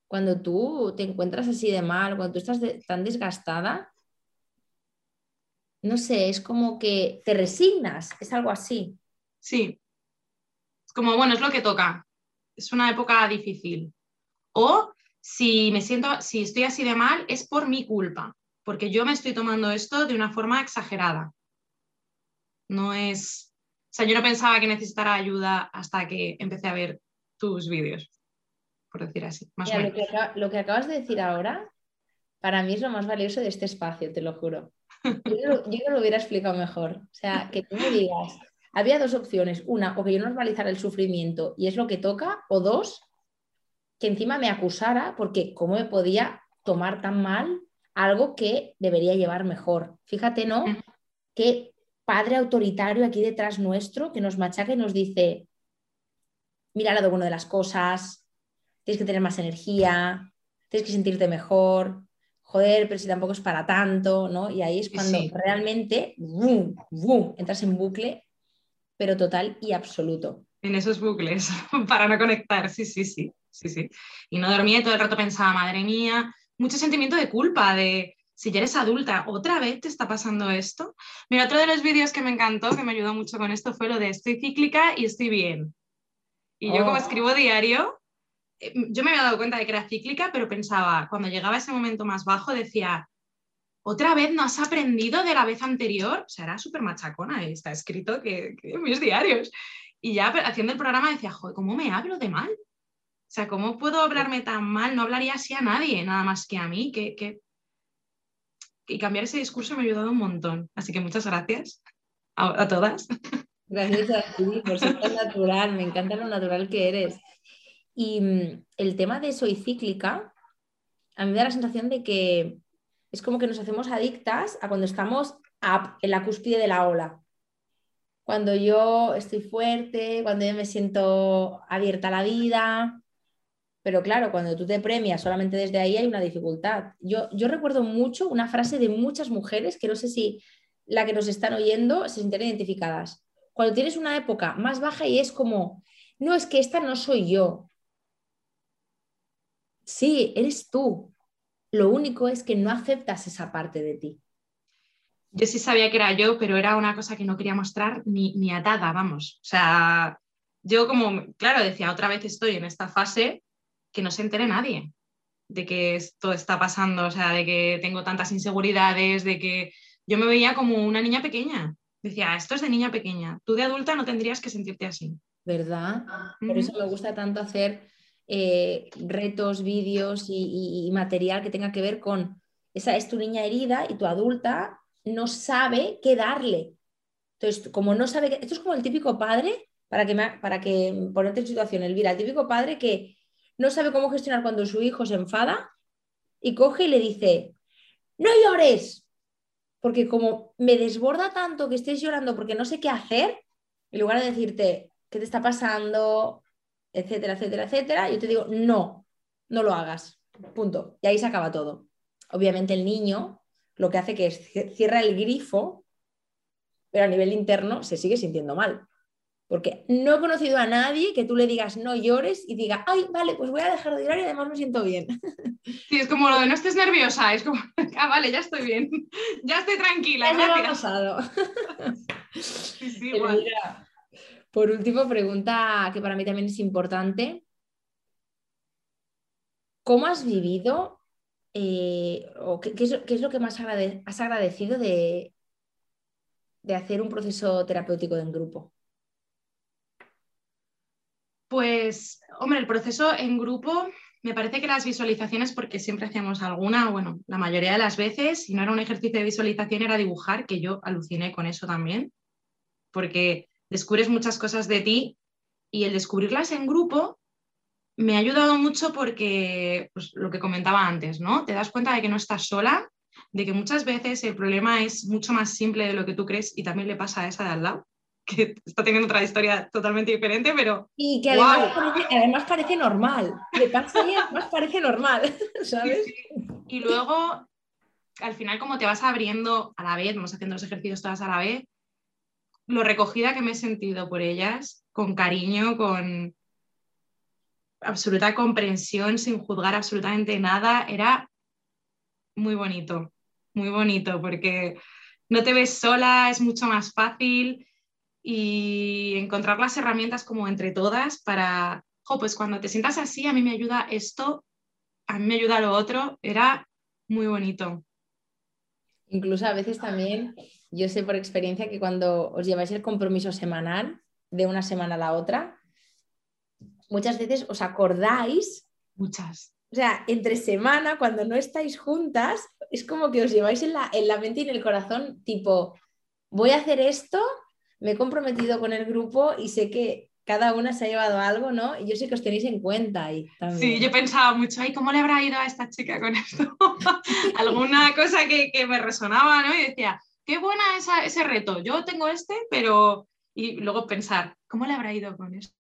cuando tú te encuentras así de mal, cuando tú estás tan desgastada, no sé, es como que te resignas, es algo así. Sí. Es como, bueno, es lo que toca. Es una época difícil. O si me siento, si estoy así de mal, es por mi culpa, porque yo me estoy tomando esto de una forma exagerada. No es, o sea, yo no pensaba que necesitara ayuda hasta que empecé a ver tus vídeos por decir así. lo, que, acabas de decir ahora, para mí es lo más valioso de este espacio, te lo juro. Yo, no lo hubiera explicado mejor. O sea, que tú me digas, había dos opciones. Una, o que yo normalizara el sufrimiento y es lo que toca, o dos, que encima me acusara porque cómo me podía tomar tan mal algo que debería llevar mejor. Fíjate, ¿no? Qué padre autoritario aquí detrás nuestro que nos machaca y nos dice, mira lo bueno de las cosas, tienes que tener más energía, tienes que sentirte mejor, joder, pero si tampoco es para tanto, ¿no? Y ahí es cuando realmente boom, boom, entras en bucle, pero total y absoluto. En esos bucles, para no conectar, sí, sí, sí, sí, sí. Y no dormía y todo el rato pensaba, madre mía, mucho sentimiento de culpa, de si ya eres adulta, ¿otra vez te está pasando esto? Mira, otro de los vídeos que me encantó, que me ayudó mucho con esto, fue lo de estoy cíclica y estoy bien. Y yo como oh. escribo diario, yo me había dado cuenta de que era cíclica, pero pensaba, cuando llegaba ese momento más bajo, decía, otra vez no has aprendido de la vez anterior. O sea, era súper machacona, está escrito que, en mis diarios. Y ya haciendo el programa decía, joder, ¿cómo me hablo de mal? O sea, ¿cómo puedo hablarme tan mal? No hablaría así a nadie, nada más que a mí. Que, Y cambiar ese discurso me ha ayudado un montón. Así que muchas gracias a, a todas. Gracias a ti por ser tan natural. Me encanta lo natural que eres. Y mm, el tema de soy cíclica, a mí me da la sensación de que es como que nos hacemos adictas a cuando estamos en la cúspide de la ola. Cuando yo estoy fuerte, cuando yo me siento abierta a la vida. Pero claro, cuando tú te premias solamente desde ahí hay una dificultad. Yo, yo recuerdo mucho una frase de muchas mujeres que no sé si la que nos están oyendo se sienten identificadas. Cuando tienes una época más baja y es como, no, es que esta no soy yo, Sí, eres tú. Lo único es que no aceptas esa parte de ti. Yo sí sabía que era yo, pero era una cosa que no quería mostrar ni, ni atada, vamos. O sea, yo como, claro, decía, otra vez estoy en esta fase que no se entere nadie de que esto está pasando, o sea, de que tengo tantas inseguridades, de que yo me veía como una niña pequeña. Decía, esto es de niña pequeña, tú de adulta no tendrías que sentirte así. ¿Verdad? Por eso me gusta tanto hacer eh, retos, vídeos y, material que tenga que ver con esa es tu niña herida y tu adulta no sabe qué darle. Entonces, como no sabe esto es como el típico padre, para que, para que ponerte en situación, Elvira, el típico padre que no sabe cómo gestionar cuando su hijo se enfada y coge y le dice, no llores, porque como me desborda tanto que estés llorando porque no sé qué hacer, en lugar de decirte, ¿qué te está pasando? Etcétera, etcétera, etcétera, yo te digo, no, no lo hagas. Punto. Y ahí se acaba todo. Obviamente el niño lo que hace que es cierra el grifo, pero a nivel interno se sigue sintiendo mal. Porque no he conocido a nadie que tú le digas no llores y diga, ay, vale, pues voy a dejar de llorar y además me siento bien. Sí, es como lo de no estés nerviosa, es como, ah, vale, ya estoy bien, ya estoy tranquila. Ya me ha pasado. Sí, sí, por último, pregunta que para mí también es importante. ¿Cómo has vivido eh, o qué, es, lo que más has agradecido de, de hacer un proceso terapéutico en grupo? Pues, hombre, el proceso en grupo, me parece que las visualizaciones, porque siempre hacíamos alguna, bueno, la mayoría de las veces, si no era un ejercicio de visualización, era dibujar, que yo aluciné con eso también, porque descubres muchas cosas de ti y el descubrirlas en grupo me ha ayudado mucho porque, pues, lo que comentaba antes, ¿no? Te das cuenta de que no estás sola, de que muchas veces el problema es mucho más simple de lo que tú crees y también le pasa a esa de al lado que está teniendo otra historia totalmente diferente, pero... Y que además, parece, normal. Le pasa y además parece normal, ¿sabes? Y luego, al final, como te vas abriendo a la vez, vamos haciendo los ejercicios todas a la vez, lo recogida que me he sentido por ellas, con cariño, con absoluta comprensión, sin juzgar absolutamente nada, era muy bonito, muy bonito, porque no te ves sola, es mucho más fácil y encontrar las herramientas como entre todas para, pues cuando te sientas así, a mí me ayuda esto, a mí me ayuda lo otro, era muy bonito. Incluso a veces también, yo sé por experiencia que cuando os lleváis el compromiso semanal de una semana a la otra, muchas veces os acordáis. Muchas. O sea, entre semana, cuando no estáis juntas, es como que os lleváis en la, en la mente y en el corazón, tipo, voy a hacer esto me he comprometido con el grupo y sé que cada una se ha llevado algo, ¿no? Y yo sé que os tenéis en cuenta ahí también. Sí, yo pensaba mucho, ay, ¿cómo le habrá ido a esta chica con esto? Alguna cosa que, me resonaba, ¿no? Y decía, qué buena esa, ese reto, yo tengo este, pero... Y luego pensar, ¿cómo le habrá ido con esto?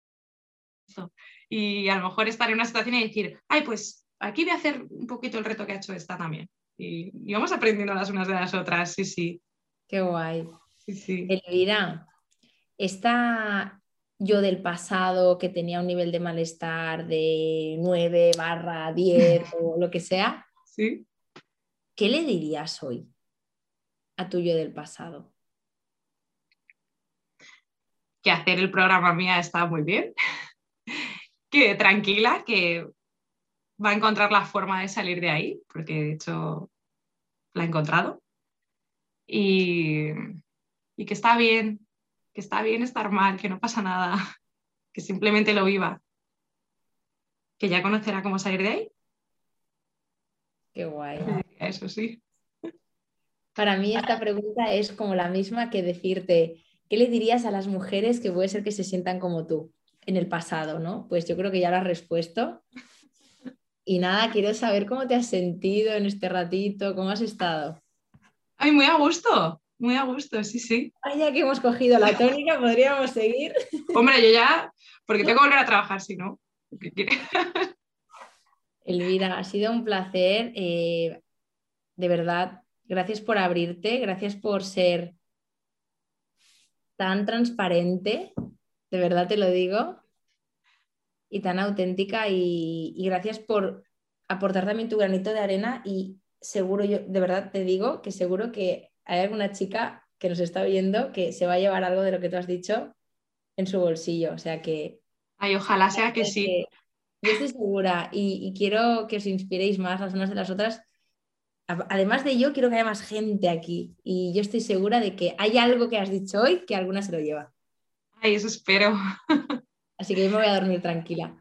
Y a lo mejor estar en una situación y decir, ay, pues aquí voy a hacer un poquito el reto que ha hecho esta también. Y, y vamos aprendiendo las unas de las otras, sí, sí. Qué guay. Elvira, esta yo del pasado que tenía un nivel de malestar de 9 barra 10 o lo que sea, ¿Sí? ¿qué le dirías hoy a tu yo del pasado? Que hacer el programa mía está muy bien, que tranquila, que va a encontrar la forma de salir de ahí, porque de hecho la ha encontrado. Y y que está bien, que está bien estar mal, que no pasa nada, que simplemente lo viva, que ya conocerá cómo salir de ahí. Qué guay. Eso sí. Para mí esta pregunta es como la misma que decirte, ¿qué le dirías a las mujeres que puede ser que se sientan como tú en el pasado, no? Pues yo creo que ya lo has respuesto. Y nada, quiero saber cómo te has sentido en este ratito, cómo has estado. Ay, muy a gusto. Muy a gusto, sí, sí. ya que hemos cogido la tónica, podríamos seguir. Hombre, yo ya, porque tengo que volver a trabajar, si no. Elvira, ha sido un placer. Eh, de verdad, gracias por abrirte, gracias por ser tan transparente, de verdad te lo digo, y tan auténtica, y, y gracias por aportar también tu granito de arena y seguro yo, de verdad te digo que seguro que hay alguna chica que nos está viendo que se va a llevar algo de lo que tú has dicho en su bolsillo. O sea que. Ay, ojalá sea que sí. yo estoy segura y, quiero que os inspiréis más las unas de las otras. Además de yo, quiero que haya más gente aquí y yo estoy segura de que hay algo que has dicho hoy que alguna se lo lleva. Ay, eso espero. Así que yo me voy a dormir tranquila.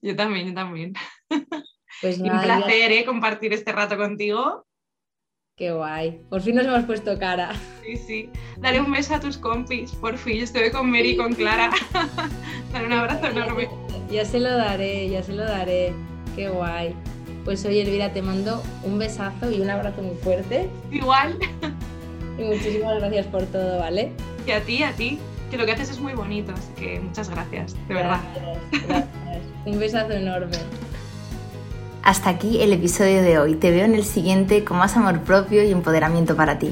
Yo también, yo también. Pues Un placer ¿eh? compartir este rato contigo. Qué guay. Por fin nos hemos puesto cara. Sí, sí. Dale un beso a tus compis, por fin. Yo estoy con Mary y con Clara. Dale un abrazo enorme. Ya se lo daré, ya se lo daré. Qué guay. Pues oye, Elvira, te mando un besazo y un abrazo muy fuerte. Igual. Y muchísimas gracias por todo, ¿vale? Y a ti, a ti, que lo que haces es muy bonito, así que muchas gracias, de verdad. Gracias, Un besazo enorme. Hasta aquí el episodio de hoy. Te veo en el siguiente con más amor propio y empoderamiento para ti.